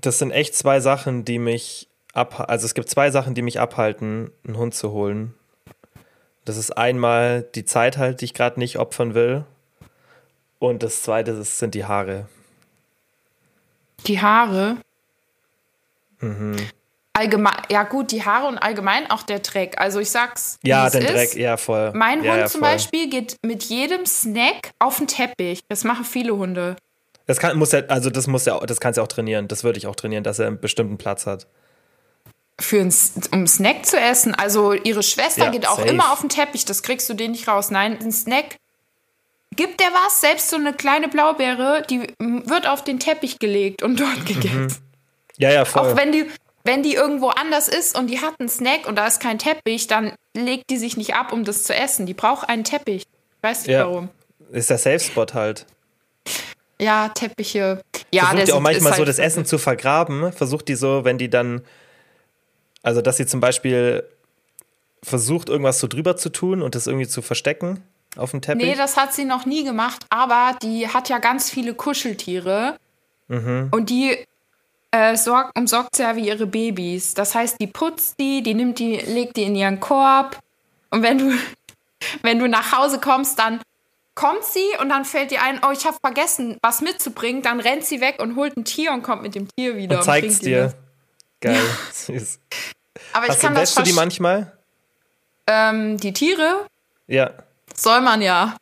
Das sind echt zwei Sachen, die mich ab. Also es gibt zwei Sachen, die mich abhalten, einen Hund zu holen. Das ist einmal die Zeit halt, die ich gerade nicht opfern will. Und das zweite das sind die Haare. Die Haare. Mhm. Allgemein, ja gut, die Haare und allgemein auch der Dreck. Also ich sag's. Ja, den ist. Dreck, ja, voll. Mein ja, Hund ja, zum voll. Beispiel geht mit jedem Snack auf den Teppich. Das machen viele Hunde. Das kann, muss ja, also das muss ja, das kannst du auch trainieren. Das würde ich auch trainieren, dass er einen bestimmten Platz hat. Für ein, um Snack zu essen. Also ihre Schwester Ja, geht auch safe. immer auf den Teppich. Das kriegst du den nicht raus. Nein, ein Snack. Gibt der was? Selbst so eine kleine Blaubeere, die wird auf den Teppich gelegt und dort gegessen. Ja, ja, voll. Auch wenn die, wenn die irgendwo anders ist und die hat einen Snack und da ist kein Teppich, dann legt die sich nicht ab, um das zu essen. Die braucht einen Teppich. Ich weiß nicht Ja. warum. ist der Safe Spot halt. Ja, Teppiche. Ja, versucht die auch manchmal ist so halt das Essen zu vergraben. Versucht die so, wenn die dann, also dass sie zum Beispiel versucht, irgendwas so drüber zu tun und das irgendwie zu verstecken auf dem Teppich. Nee, das hat sie noch nie gemacht, aber die hat ja ganz viele Kuscheltiere Mhm. und die äh, sorgt, umsorgt sie ja wie ihre Babys. Das heißt, die putzt die, die nimmt die, legt die in ihren Korb und wenn du, wenn du nach Hause kommst, dann kommt sie und dann fällt dir ein, oh, ich habe vergessen, was mitzubringen, dann rennt sie weg und holt ein Tier und kommt mit dem Tier wieder und zeigt's bringt dir dir. Geil, süß. Aber ich du, kann das du die manchmal? ähm, die Tiere Ja. soll man ja.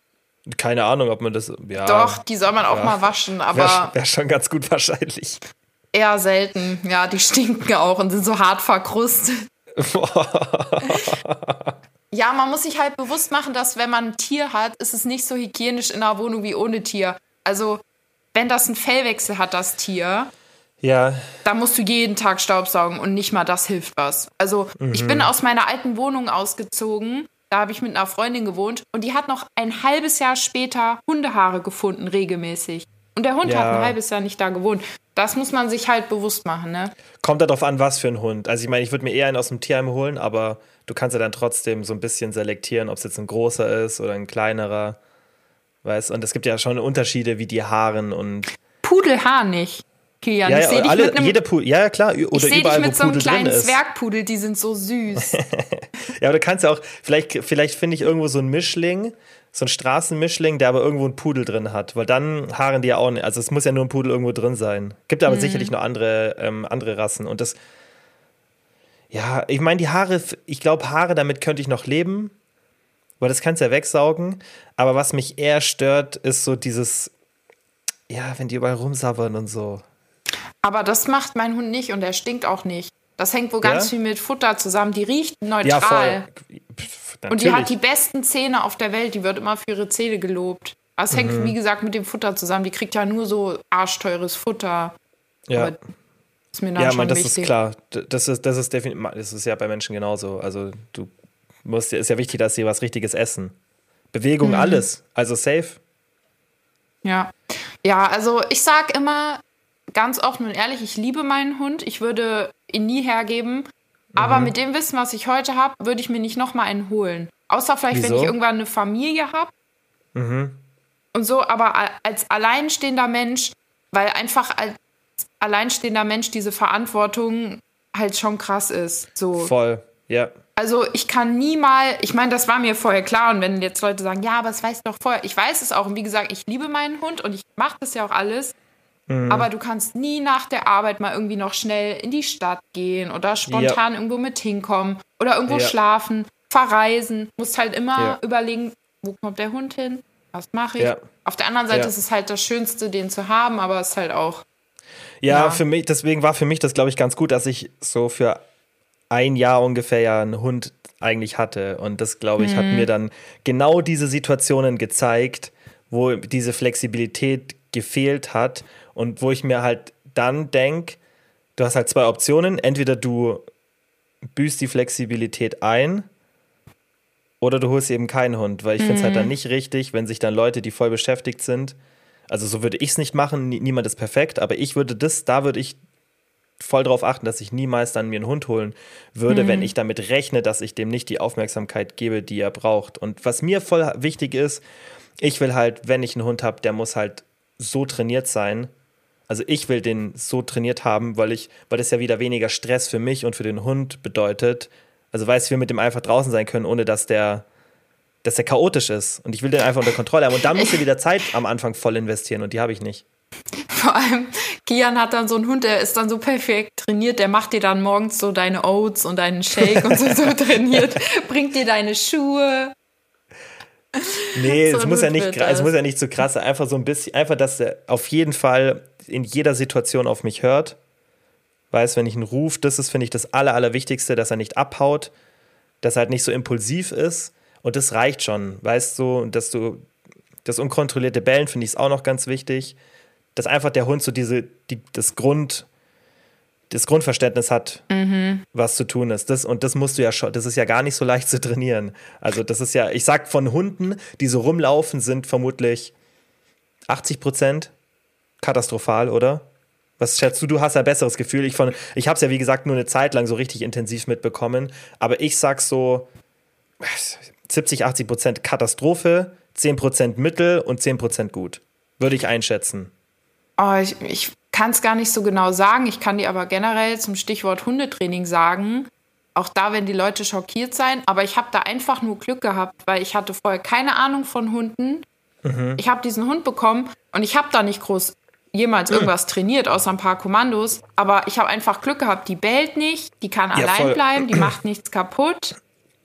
Keine Ahnung, ob man das. Ja, Doch, die soll man auch ja. mal waschen, aber Wäre wär schon ganz gut wahrscheinlich. Eher selten. Ja, die stinken auch und sind so hart verkrustet. Ja, man muss sich halt bewusst machen, dass wenn man ein Tier hat, ist es nicht so hygienisch in einer Wohnung wie ohne Tier. Also, wenn das einen Fellwechsel hat, das Tier, ja, dann musst du jeden Tag Staubsaugen und nicht mal das hilft was. Also, ich bin aus meiner alten Wohnung ausgezogen. Da habe ich mit einer Freundin gewohnt und die hat noch ein halbes Jahr später Hundehaare gefunden, regelmäßig. Und der Hund Ja. hat ein halbes Jahr nicht da gewohnt. Das muss man sich halt bewusst machen, ne? kommt darauf an, was für ein Hund. Also ich meine, ich würde mir eher einen aus dem Tierheim holen, aber du kannst ja dann trotzdem so ein bisschen selektieren, ob es jetzt ein großer ist oder ein kleinerer. Weißt und es gibt ja schon Unterschiede wie die Haaren und Pudelhaar nicht. Kilian, ja, ich sehe ja, dich alle, mit einem jede Pudel, ja ja, klar, Ich oder sehe dich mit so einem Pudel kleinen. Zwergpudel, die sind so süß. Ja, aber du kannst ja auch, vielleicht, vielleicht finde ich irgendwo so einen Mischling, so einen Straßenmischling, der aber irgendwo einen Pudel drin hat, weil dann haaren die ja auch nicht. Also es muss ja nur ein Pudel irgendwo drin sein. Gibt Mhm. aber sicherlich noch andere, ähm, andere Rassen. Und das, ja, ich meine, die Haare, ich glaube, Haare, damit könnte ich noch leben, weil das kannst du ja wegsaugen. Aber was mich eher stört, ist so dieses, ja, wenn die überall rumsabbern und so. Aber das macht mein Hund nicht und er stinkt auch nicht. Das hängt wohl ganz Ja? viel mit Futter zusammen. Die riecht Ja, neutral. voll. Pff, und die hat die besten Zähne auf der Welt. Die wird immer für ihre Zähne gelobt. Aber es Mhm. hängt, wie gesagt, mit dem Futter zusammen. Die kriegt ja nur so arschteures Futter. ja. aber Ist mir dann Ja, man, das wichtig. ist klar. Das ist, das ist definitiv, das ist ja bei Menschen genauso. Also du musst, ist ja wichtig, dass sie was Richtiges essen. Bewegung, Mhm. alles. Also safe. Ja. Ja, also ich sag immer ganz offen und ehrlich, ich liebe meinen Hund. Ich würde ihn nie hergeben. Mhm. Aber mit dem Wissen, was ich heute habe, würde ich mir nicht noch mal einen holen. Außer vielleicht, wenn Wieso? ich irgendwann eine Familie habe. Mhm. Und so, aber als alleinstehender Mensch, weil einfach als alleinstehender Mensch diese Verantwortung halt schon krass ist. So. Voll. Ja. Also ich kann nie mal, ich meine, das war mir vorher klar und wenn jetzt Leute sagen, ja, aber es weißt du doch vorher, ich weiß es auch und wie gesagt, ich liebe meinen Hund und ich mache das ja auch alles, Mhm. aber du kannst nie nach der Arbeit mal irgendwie noch schnell in die Stadt gehen oder spontan irgendwo mit hinkommen oder irgendwo Ja. schlafen, verreisen, musst halt immer Ja. überlegen, wo kommt der Hund hin, was mache ich. Ja. Auf der anderen Seite Ja. ist es halt das Schönste, den zu haben, aber es ist halt auch, ja. Ja. für mich, deswegen war für mich das, glaube ich, ganz gut, dass ich so für ein Jahr ungefähr ja einen Hund eigentlich hatte. Und das, glaube ich, hat Mhm. mir dann genau diese Situationen gezeigt, wo diese Flexibilität gefehlt hat und wo ich mir halt dann denke, du hast halt zwei Optionen. Entweder du büßt die Flexibilität ein oder du holst eben keinen Hund, weil ich finde es halt Mhm. dann nicht richtig, wenn sich dann Leute, die voll beschäftigt sind, also so würde ich es nicht machen, nie- niemand ist perfekt, aber ich würde das, da würde ich voll darauf achten, dass ich niemals dann mir einen Hund holen würde, wenn ich damit rechne, dass ich dem nicht die Aufmerksamkeit gebe, die er braucht. Und was mir voll wichtig ist, ich will halt, wenn ich einen Hund habe, der muss halt so trainiert sein. Also ich will den so trainiert haben, weil ich, weil das ja wieder weniger Stress für mich und für den Hund bedeutet. Also weiß, wir mit dem einfach draußen sein können, ohne dass der, dass der chaotisch ist. Und ich will den einfach unter Kontrolle haben. Und da muss er wieder Zeit am Anfang voll investieren und die habe ich nicht. vor allem, Kian hat dann so einen Hund, der ist dann so perfekt trainiert, der macht dir dann morgens so deine Oats und deinen Shake und so, so trainiert, bringt dir deine Schuhe. Nee, So es muss ja nicht, es muss ja nicht so krass sein. Einfach so ein bisschen, einfach, dass er auf jeden Fall in jeder Situation auf mich hört. Weiß, wenn ich ihn rufe, das ist, finde ich, das Aller, Allerwichtigste, dass er nicht abhaut, dass er halt nicht so impulsiv ist. Und das reicht schon, weißt du, dass du, das unkontrollierte Bellen finde ich auch noch ganz wichtig, dass einfach der Hund so diese, die, das Grund, das Grundverständnis hat, was zu tun ist. Das, und das musst du ja schon, das ist ja gar nicht so leicht zu trainieren. Also, das ist ja, ich sag von Hunden, die so rumlaufen, sind vermutlich 80 Prozent katastrophal, oder? Was schätzt du? Du hast ein besseres Gefühl. Ich, ich habe es ja, wie gesagt, nur eine Zeit lang so richtig intensiv mitbekommen. Aber ich sag so 70, 80 Prozent Katastrophe, 10 Prozent Mittel und 10 Prozent gut. Würde ich einschätzen. Oh, ich, ich kann es gar nicht so genau sagen. Ich kann dir aber generell zum Stichwort Hundetraining sagen, auch da werden die Leute schockiert sein. Aber ich habe da einfach nur Glück gehabt, weil ich hatte vorher keine Ahnung von Hunden. Mhm. Ich habe diesen Hund bekommen und ich habe da nicht groß jemals irgendwas trainiert, außer ein paar Kommandos. Aber ich habe einfach Glück gehabt, die bellt nicht, die kann ja, allein voll. bleiben, die macht nichts kaputt.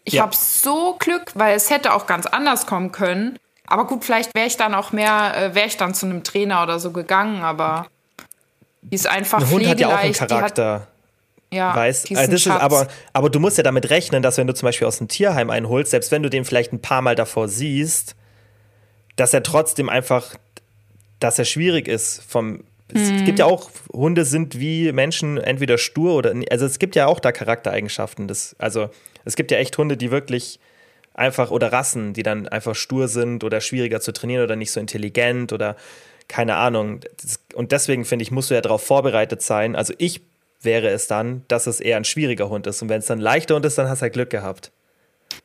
Ich ja. habe so Glück, weil es hätte auch ganz anders kommen können. Aber gut, vielleicht wäre ich dann auch mehr, äh, wäre ich dann zu einem Trainer oder so gegangen, aber die ist einfach Ein Hund hat ja auch einen Charakter. Hat, ja, weißt, also das ist aber, aber du musst ja damit rechnen, dass wenn du zum Beispiel aus dem Tierheim einholst, selbst wenn du den vielleicht ein paar Mal davor siehst, dass er trotzdem einfach dass er schwierig ist vom es mhm. gibt ja auch, Hunde sind wie Menschen entweder stur oder, also es gibt ja auch da Charaktereigenschaften. Das, also es gibt ja echt Hunde, die wirklich einfach, oder Rassen, die dann einfach stur sind oder schwieriger zu trainieren oder nicht so intelligent oder keine Ahnung. Und deswegen finde ich, musst du ja darauf vorbereitet sein. Also ich wäre es dann, dass es eher ein schwieriger Hund ist. Und wenn es dann leichter Hund ist, dann hast du halt Glück gehabt.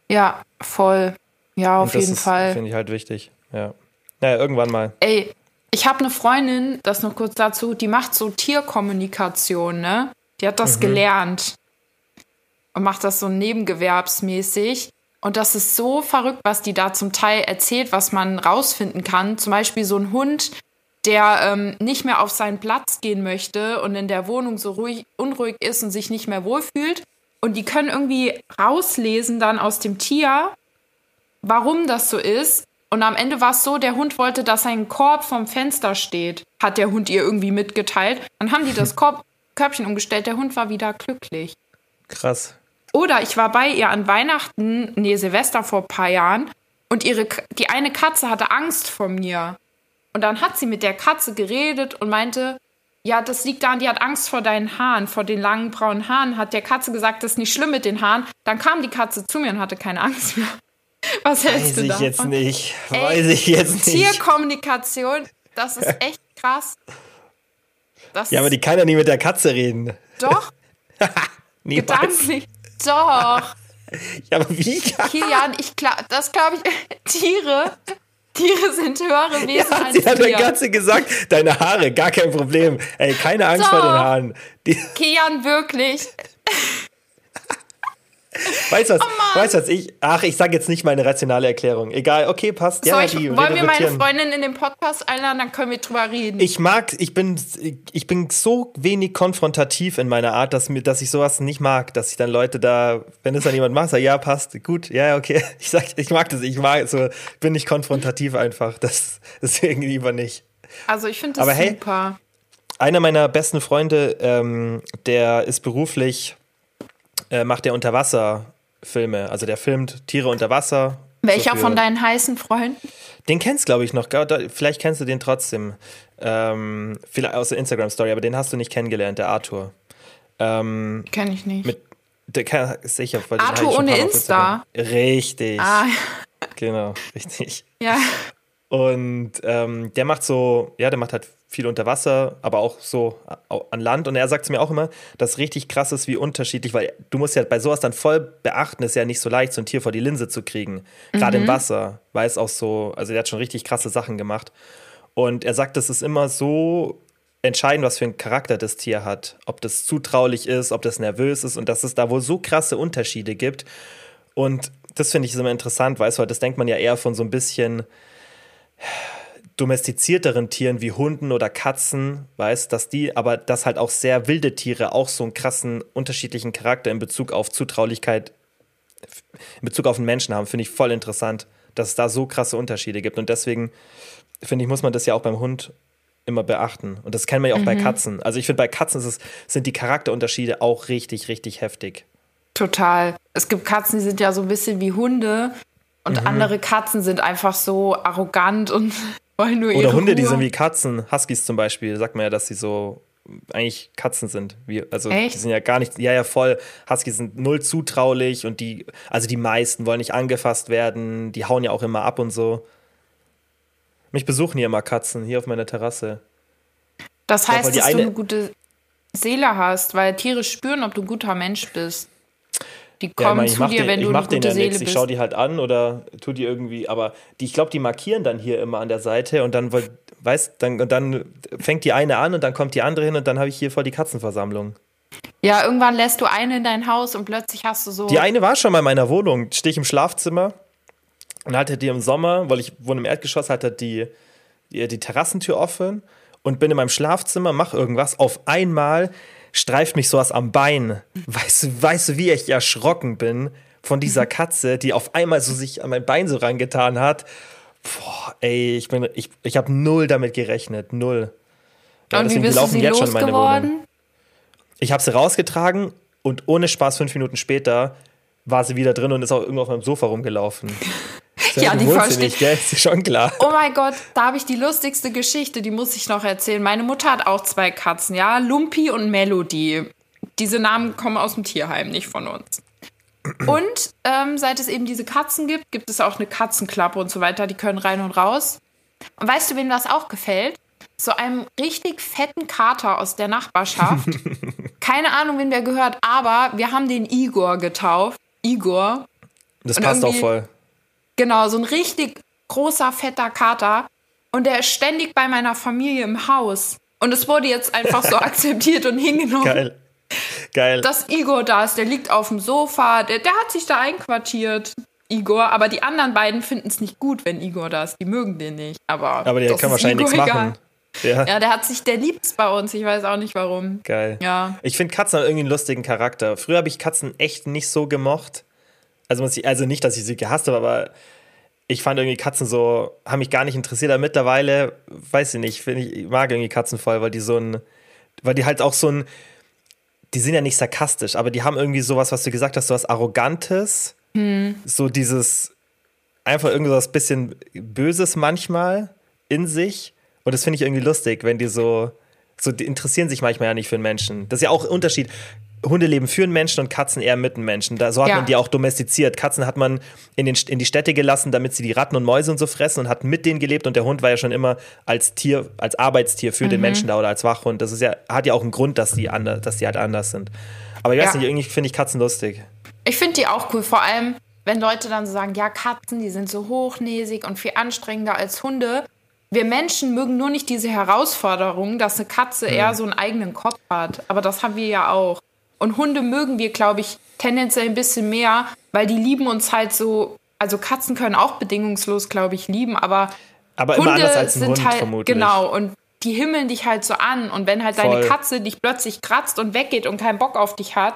Ja, voll. Ja, auf jeden ist, Fall. Finde ich halt wichtig. Ja. Naja, irgendwann mal. Ey, ich habe eine Freundin, das noch kurz dazu, die macht so Tierkommunikation, ne? Die hat das mhm. gelernt und macht das so nebengewerbsmäßig. Und das ist so verrückt, was die da zum Teil erzählt, was man rausfinden kann. Zum Beispiel so ein Hund, der ähm, nicht mehr auf seinen Platz gehen möchte und in der Wohnung so ruhig, unruhig ist und sich nicht mehr wohlfühlt. Und die können irgendwie rauslesen dann aus dem Tier, warum das so ist. Und am Ende war es so, der Hund wollte, dass sein Korb vom Fenster steht. Hat der Hund ihr irgendwie mitgeteilt. Dann haben die das Korb, Körbchen umgestellt. Der Hund war wieder glücklich. Krass. Oder ich war bei ihr an Weihnachten, nee, Silvester vor ein paar Jahren. Und ihre, die eine Katze hatte Angst vor mir. Und dann hat sie mit der Katze geredet und meinte, ja, das liegt daran, die hat Angst vor deinen Haaren, vor den langen braunen Haaren. Hat der Katze gesagt, das ist nicht schlimm mit den Haaren. Dann kam die Katze zu mir und hatte keine Angst mehr. Was hältst Weiß du ich davon? jetzt nicht. Ey, Weiß ich jetzt nicht. Tierkommunikation, das ist echt krass. Das ja, aber die kann ja nie mit der Katze reden. Doch. Gedanklich. Doch. Ja, aber wie? Kilian, ich glaub, das glaube ich, Tiere, Tiere sind höhere Wesen ja, als sie hat der Katze gesagt, deine Haare, gar kein Problem. Ey, keine Angst Doch. vor den Haaren. Die Kian, wirklich. Weißt du was? Oh weißt was? Ich, ach, ich sage jetzt nicht meine rationale Erklärung. Egal, okay, passt. Ja, ich, die, wollen wir meine Freundin in den Podcast einladen, dann können wir drüber reden. Ich mag, ich bin, ich bin so wenig konfrontativ in meiner Art, dass, mir, dass ich sowas nicht mag, dass ich dann Leute da, wenn es dann jemand macht, sage, ja, passt, gut, ja, okay. Ich sag, ich mag das, ich mag so, bin nicht konfrontativ einfach. Das, deswegen lieber nicht. Also ich finde das Aber super. Hey, einer meiner besten Freunde, ähm, der ist beruflich äh, macht der Unterwasserfilme. Also der filmt Tiere unter Wasser. Welcher so von deinen heißen Freunden? Den kennst glaube ich noch. Vielleicht kennst du den trotzdem. Ähm, vielleicht aus der Instagram-Story, aber den hast du nicht kennengelernt, der Arthur. Ähm, Kenn ich nicht. Mit, der kann, sicher, weil Arthur ohne Insta. Richtig. Ah. Genau, richtig. Ja. Und ähm, der macht so, ja, der macht halt viel unter Wasser, aber auch so an Land. Und er sagt es mir auch immer, dass richtig krass ist, wie unterschiedlich, weil du musst ja bei sowas dann voll beachten, ist ja nicht so leicht, so ein Tier vor die Linse zu kriegen. Gerade mhm. im Wasser, weil es auch so, also der hat schon richtig krasse Sachen gemacht. Und er sagt, das ist immer so entscheidend, was für einen Charakter das Tier hat. Ob das zutraulich ist, ob das nervös ist und dass es da wohl so krasse Unterschiede gibt. Und das finde ich immer interessant, weißt du, das denkt man ja eher von so ein bisschen domestizierteren Tieren wie Hunden oder Katzen, weißt, dass die, aber dass halt auch sehr wilde Tiere auch so einen krassen unterschiedlichen Charakter in Bezug auf Zutraulichkeit, in Bezug auf den Menschen haben, finde ich voll interessant, dass es da so krasse Unterschiede gibt. Und deswegen, finde ich, muss man das ja auch beim Hund immer beachten. Und das kennen wir ja auch mhm. bei Katzen. Also ich finde, bei Katzen es, sind die Charakterunterschiede auch richtig, richtig heftig. Total. Es gibt Katzen, die sind ja so ein bisschen wie Hunde. Und mhm. andere Katzen sind einfach so arrogant und wollen nur Oder Hunde, Ruhe. die sind wie Katzen. Huskies zum Beispiel, sagt man ja, dass sie so eigentlich Katzen sind. Wie, also Echt? die sind ja gar nicht, ja, ja, voll. Huskies sind null zutraulich und die, also die meisten wollen nicht angefasst werden, die hauen ja auch immer ab und so. Mich besuchen hier immer Katzen, hier auf meiner Terrasse. Das glaub, heißt, die dass du eine gute Seele hast, weil Tiere spüren, ob du ein guter Mensch bist. Die Ja, ich kommen mein, ich zu dir, den, wenn ich du mach eine gute ja Seele. Ich bist. schau die halt an oder tu die irgendwie, aber die, ich glaube, die markieren dann hier immer an der Seite und dann, weißt, dann, und dann fängt die eine an und dann kommt die andere hin und dann habe ich hier voll die Katzenversammlung. Ja, irgendwann lässt du eine in dein Haus und plötzlich hast du so. Die eine war schon mal in meiner Wohnung, stehe ich im Schlafzimmer und hatte die im Sommer, weil ich wohne im Erdgeschoss, hatte die, die, die Terrassentür offen und bin in meinem Schlafzimmer, mach irgendwas. Auf einmal streift mich sowas am Bein. Weißt du, weißt du, wie ich erschrocken bin von dieser Katze, die auf einmal so sich an mein Bein so rangetan hat. Boah, ey, ich bin, ich, ich habe null damit gerechnet, null. Ja, und wie bist du laufen sie jetzt schon in meine Wohnung. Ich habe sie rausgetragen und ohne Spaß fünf Minuten später war sie wieder drin und ist auch irgendwo auf meinem Sofa rumgelaufen. So, Ja, die verstehe- nicht, gell? Ist schon klar. Oh mein Gott, da habe ich die lustigste Geschichte, die muss ich noch erzählen. Meine Mutter hat auch zwei Katzen, ja, Lumpy und Melody. Diese Namen kommen aus dem Tierheim, nicht von uns. Und ähm, seit es eben diese Katzen gibt, gibt es auch eine Katzenklappe und so weiter. Die können rein und raus. Und weißt du, wem das auch gefällt? So einem richtig fetten Kater aus der Nachbarschaft. Keine Ahnung, wen der gehört, aber wir haben den Igor getauft. Igor. Das Und passt auch voll. Genau, so ein richtig großer, fetter Kater. Und der ist ständig bei meiner Familie im Haus. Und es wurde jetzt einfach so akzeptiert und hingenommen, Geil. Geil. dass Igor da ist. Der liegt auf dem Sofa. Der, der hat sich da einquartiert, Igor. Aber die anderen beiden finden es nicht gut, wenn Igor da ist. Die mögen den nicht. Aber, Aber der kann wahrscheinlich Igor nichts machen. Ja, Ja, der hat sich, der liebt es bei uns. Ich weiß auch nicht warum. geil. Ja. Ich finde Katzen haben irgendwie einen lustigen Charakter. Früher habe ich Katzen echt nicht so gemocht. Also, muss ich, also nicht, dass ich sie gehasst habe, aber ich fand irgendwie Katzen so, haben mich gar nicht interessiert. Aber mittlerweile, weiß ich nicht, finde ich, ich mag irgendwie Katzen voll, weil die so ein, weil die halt auch so ein, die sind ja nicht sarkastisch, aber die haben irgendwie sowas, was du gesagt hast, sowas Arrogantes. So dieses, einfach irgendwie so was bisschen Böses manchmal in sich. Und das finde ich irgendwie lustig, wenn die so, so, die interessieren sich manchmal ja nicht für einen Menschen. Das ist ja auch ein Unterschied. Hunde leben für einen Menschen und Katzen eher mit einem Menschen. Da, so hat Ja. man die auch domestiziert. Katzen hat man in, den, in die Städte gelassen, damit sie die Ratten und Mäuse und so fressen und hat mit denen gelebt. Und der Hund war ja schon immer als Tier, als Arbeitstier für Mhm. den Menschen da oder als Wachhund. Das ist ja, hat ja auch einen Grund, dass die, anders, dass die halt anders sind. Aber ich weiß Ja. nicht, irgendwie finde ich Katzen lustig. Ich finde die auch cool, vor allem, wenn Leute dann so sagen, ja, Katzen, die sind so hochnäsig und viel anstrengender als Hunde. Wir Menschen mögen nur nicht diese Herausforderung, dass eine Katze eher so einen eigenen Kopf hat. Aber das haben wir ja auch. Und Hunde mögen wir, glaube ich, tendenziell ein bisschen mehr, weil die lieben uns halt so. Also Katzen können auch bedingungslos, glaube ich, lieben, aber Aber Hunde sind Hund halt vermutlich. genau und die himmeln dich halt so an und wenn halt Voll. deine Katze dich plötzlich kratzt und weggeht und keinen Bock auf dich hat,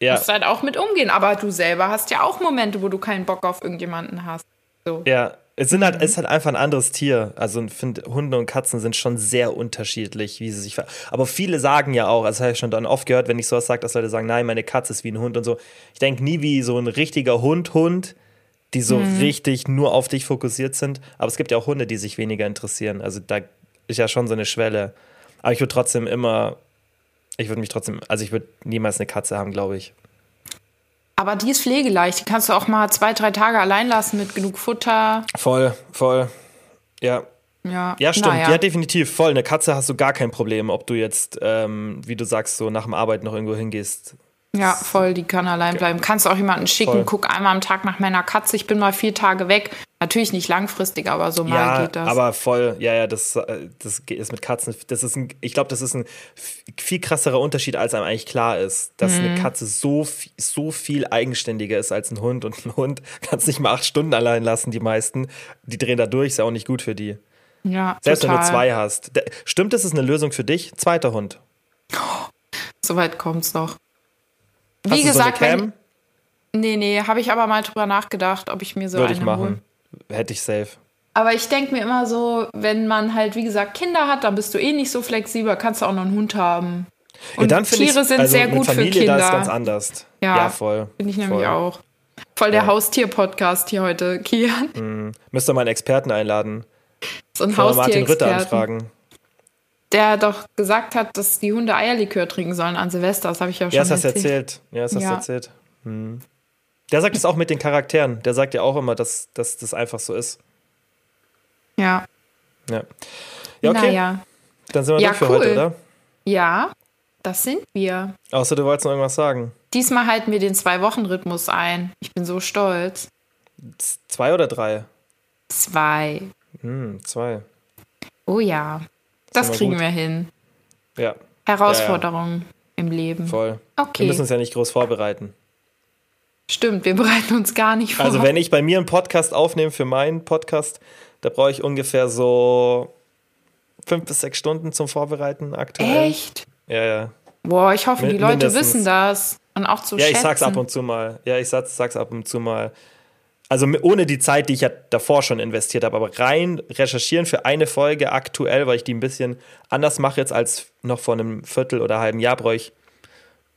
Ja. musst du halt auch mit umgehen. Aber du selber hast ja auch Momente, wo du keinen Bock auf irgendjemanden hast. So. Ja, es sind halt, es ist halt einfach ein anderes Tier. Also ich finde, Hunde und Katzen sind schon sehr unterschiedlich, wie sie sich ver Aber viele sagen ja auch, also das habe ich schon dann oft gehört, wenn ich sowas sage, dass Leute sagen, nein, meine Katze ist wie ein Hund und so. Ich denke nie wie so ein richtiger Hund, Hund, die so richtig nur auf dich fokussiert sind. Aber es gibt ja auch Hunde, die sich weniger interessieren. Also da ist ja schon so eine Schwelle. Aber ich würde trotzdem immer, ich würde mich trotzdem, also ich würde niemals eine Katze haben, glaube ich. Aber die ist pflegeleicht. Die kannst du auch mal zwei, drei Tage allein lassen mit genug Futter. Voll, voll. Ja, Ja, Ja, stimmt. Naja. Ja, definitiv. Voll. Eine Katze hast du gar kein Problem, ob du jetzt, ähm, wie du sagst, so nach dem Arbeit noch irgendwo hingehst. Ja, voll, die kann allein bleiben. Kannst auch jemanden schicken, Voll. guck einmal am Tag nach meiner Katze. Ich bin mal vier Tage weg. Natürlich nicht langfristig, aber so mal Ja, geht das. aber voll, ja, ja, das, äh, das geht- ist mit Katzen, das ist ein, ich glaube, das ist ein viel krasserer Unterschied, als einem eigentlich klar ist, dass Mhm. eine Katze so, viel- so viel eigenständiger ist als ein Hund und ein Hund kannst nicht mal acht Stunden allein lassen, die meisten, die drehen da durch, ist ja auch nicht gut für die. ja, Selbst total. wenn du zwei hast. Stimmt, das ist eine Lösung für dich? Zweiter Hund. So weit kommt's doch. Hast Wie gesagt, so wenn, nee, nee, habe ich aber mal drüber nachgedacht, ob ich mir so Würde eine ich machen. hole. Hätte ich safe. Aber ich denke mir immer so, wenn man halt, wie gesagt, Kinder hat, dann bist du eh nicht so flexibel, kannst du auch noch einen Hund haben. Und ja, Tiere sind also sehr gut Familie, für Kinder. Da ist ganz anders. Ja, Ja, voll. Finde ich nämlich voll. auch. Voll der Ja. Haustier-Podcast hier heute, Kian. Müsst ihr mal einen Experten einladen. So ein wir Martin Ritter anfragen. Der doch gesagt hat, dass die Hunde Eierlikör trinken sollen an Silvester. Das habe ich ja schon Ja, erzählt. erzählt. Ja, hast das Ja. erzählt. Hm. Der sagt es auch mit den Charakteren. Der sagt ja auch immer, dass, dass das einfach so ist. Ja. Ja, ja okay. Naja. Dann sind wir Ja, durch für cool. heute, oder? Ja, das sind wir. Außer du wolltest noch irgendwas sagen. Diesmal halten wir den Zwei-Wochen-Rhythmus ein. Ich bin so stolz. Z- Zwei oder drei? Zwei. Hm, zwei. Oh ja. Das kriegen gut. wir hin. Ja, Herausforderungen im Leben. voll. Okay. Wir müssen uns ja nicht groß vorbereiten. Stimmt, wir bereiten uns gar nicht vor. Also wenn ich bei mir einen Podcast aufnehme für meinen Podcast, da brauche ich ungefähr so fünf bis sechs Stunden zum Vorbereiten aktuell. Echt? Ja, ja. Boah, ich hoffe, die Min- Leute mindestens. wissen das. Und auch zu Ja, schätzen. ich sag's ab und zu mal. Ja, ich sag's, sag's ab und zu mal. Also ohne die Zeit, die ich ja davor schon investiert habe, aber rein recherchieren für eine Folge aktuell, weil ich die ein bisschen anders mache jetzt als noch vor einem Viertel oder halben Jahr, brauche ich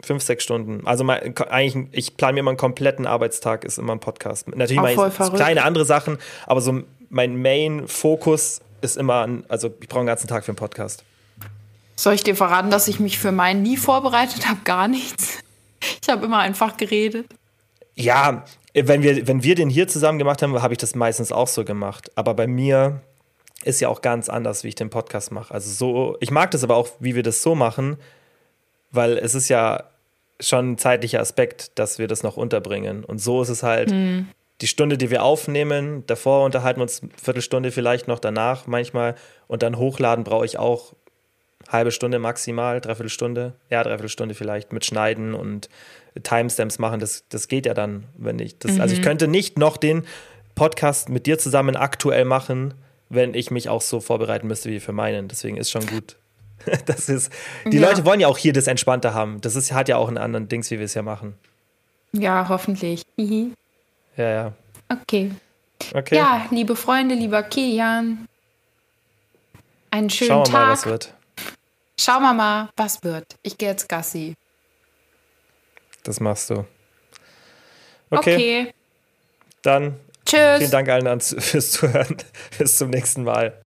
fünf, sechs Stunden. Also mein, eigentlich, ich plane mir immer einen kompletten Arbeitstag, ist immer ein Podcast. Natürlich ich verrückt. kleine andere Sachen, aber so mein Main-Fokus ist immer an, also ich brauche einen ganzen Tag für einen Podcast. Soll ich dir verraten, dass ich mich für meinen nie vorbereitet habe? Gar nichts. Ich habe immer einfach geredet. Ja, wenn wir, wenn wir den hier zusammen gemacht haben, habe ich das meistens auch so gemacht. Aber bei mir ist ja auch ganz anders, wie ich den Podcast mache. Also so, ich mag das aber auch, wie wir das so machen, weil es ist ja schon ein zeitlicher Aspekt, dass wir das noch unterbringen. Und so ist es halt die Stunde, die wir aufnehmen, davor unterhalten wir uns eine Viertelstunde vielleicht noch danach manchmal und dann hochladen brauche ich auch halbe Stunde maximal, dreiviertel Stunde, ja, dreiviertel Stunde vielleicht mit Schneiden und Timestamps machen, das, das geht ja dann, wenn ich das, also ich könnte nicht noch den Podcast mit dir zusammen aktuell machen, wenn ich mich auch so vorbereiten müsste wie für meinen. Deswegen ist schon gut. Das ist, die Ja. Leute wollen ja auch hier das Entspannte haben. Das ist, hat ja auch einen anderen Dings, wie wir es ja machen. Ja, hoffentlich. Hihi. Ja, ja. Okay. Okay. Ja, liebe Freunde, lieber Kilian. Einen schönen Schauen wir mal, Tag. was wird. Schauen wir mal, was wird. Ich gehe jetzt Gassi. Das machst du. Okay, okay. dann Tschüss. vielen Dank allen fürs Zuhören. Bis zum nächsten Mal.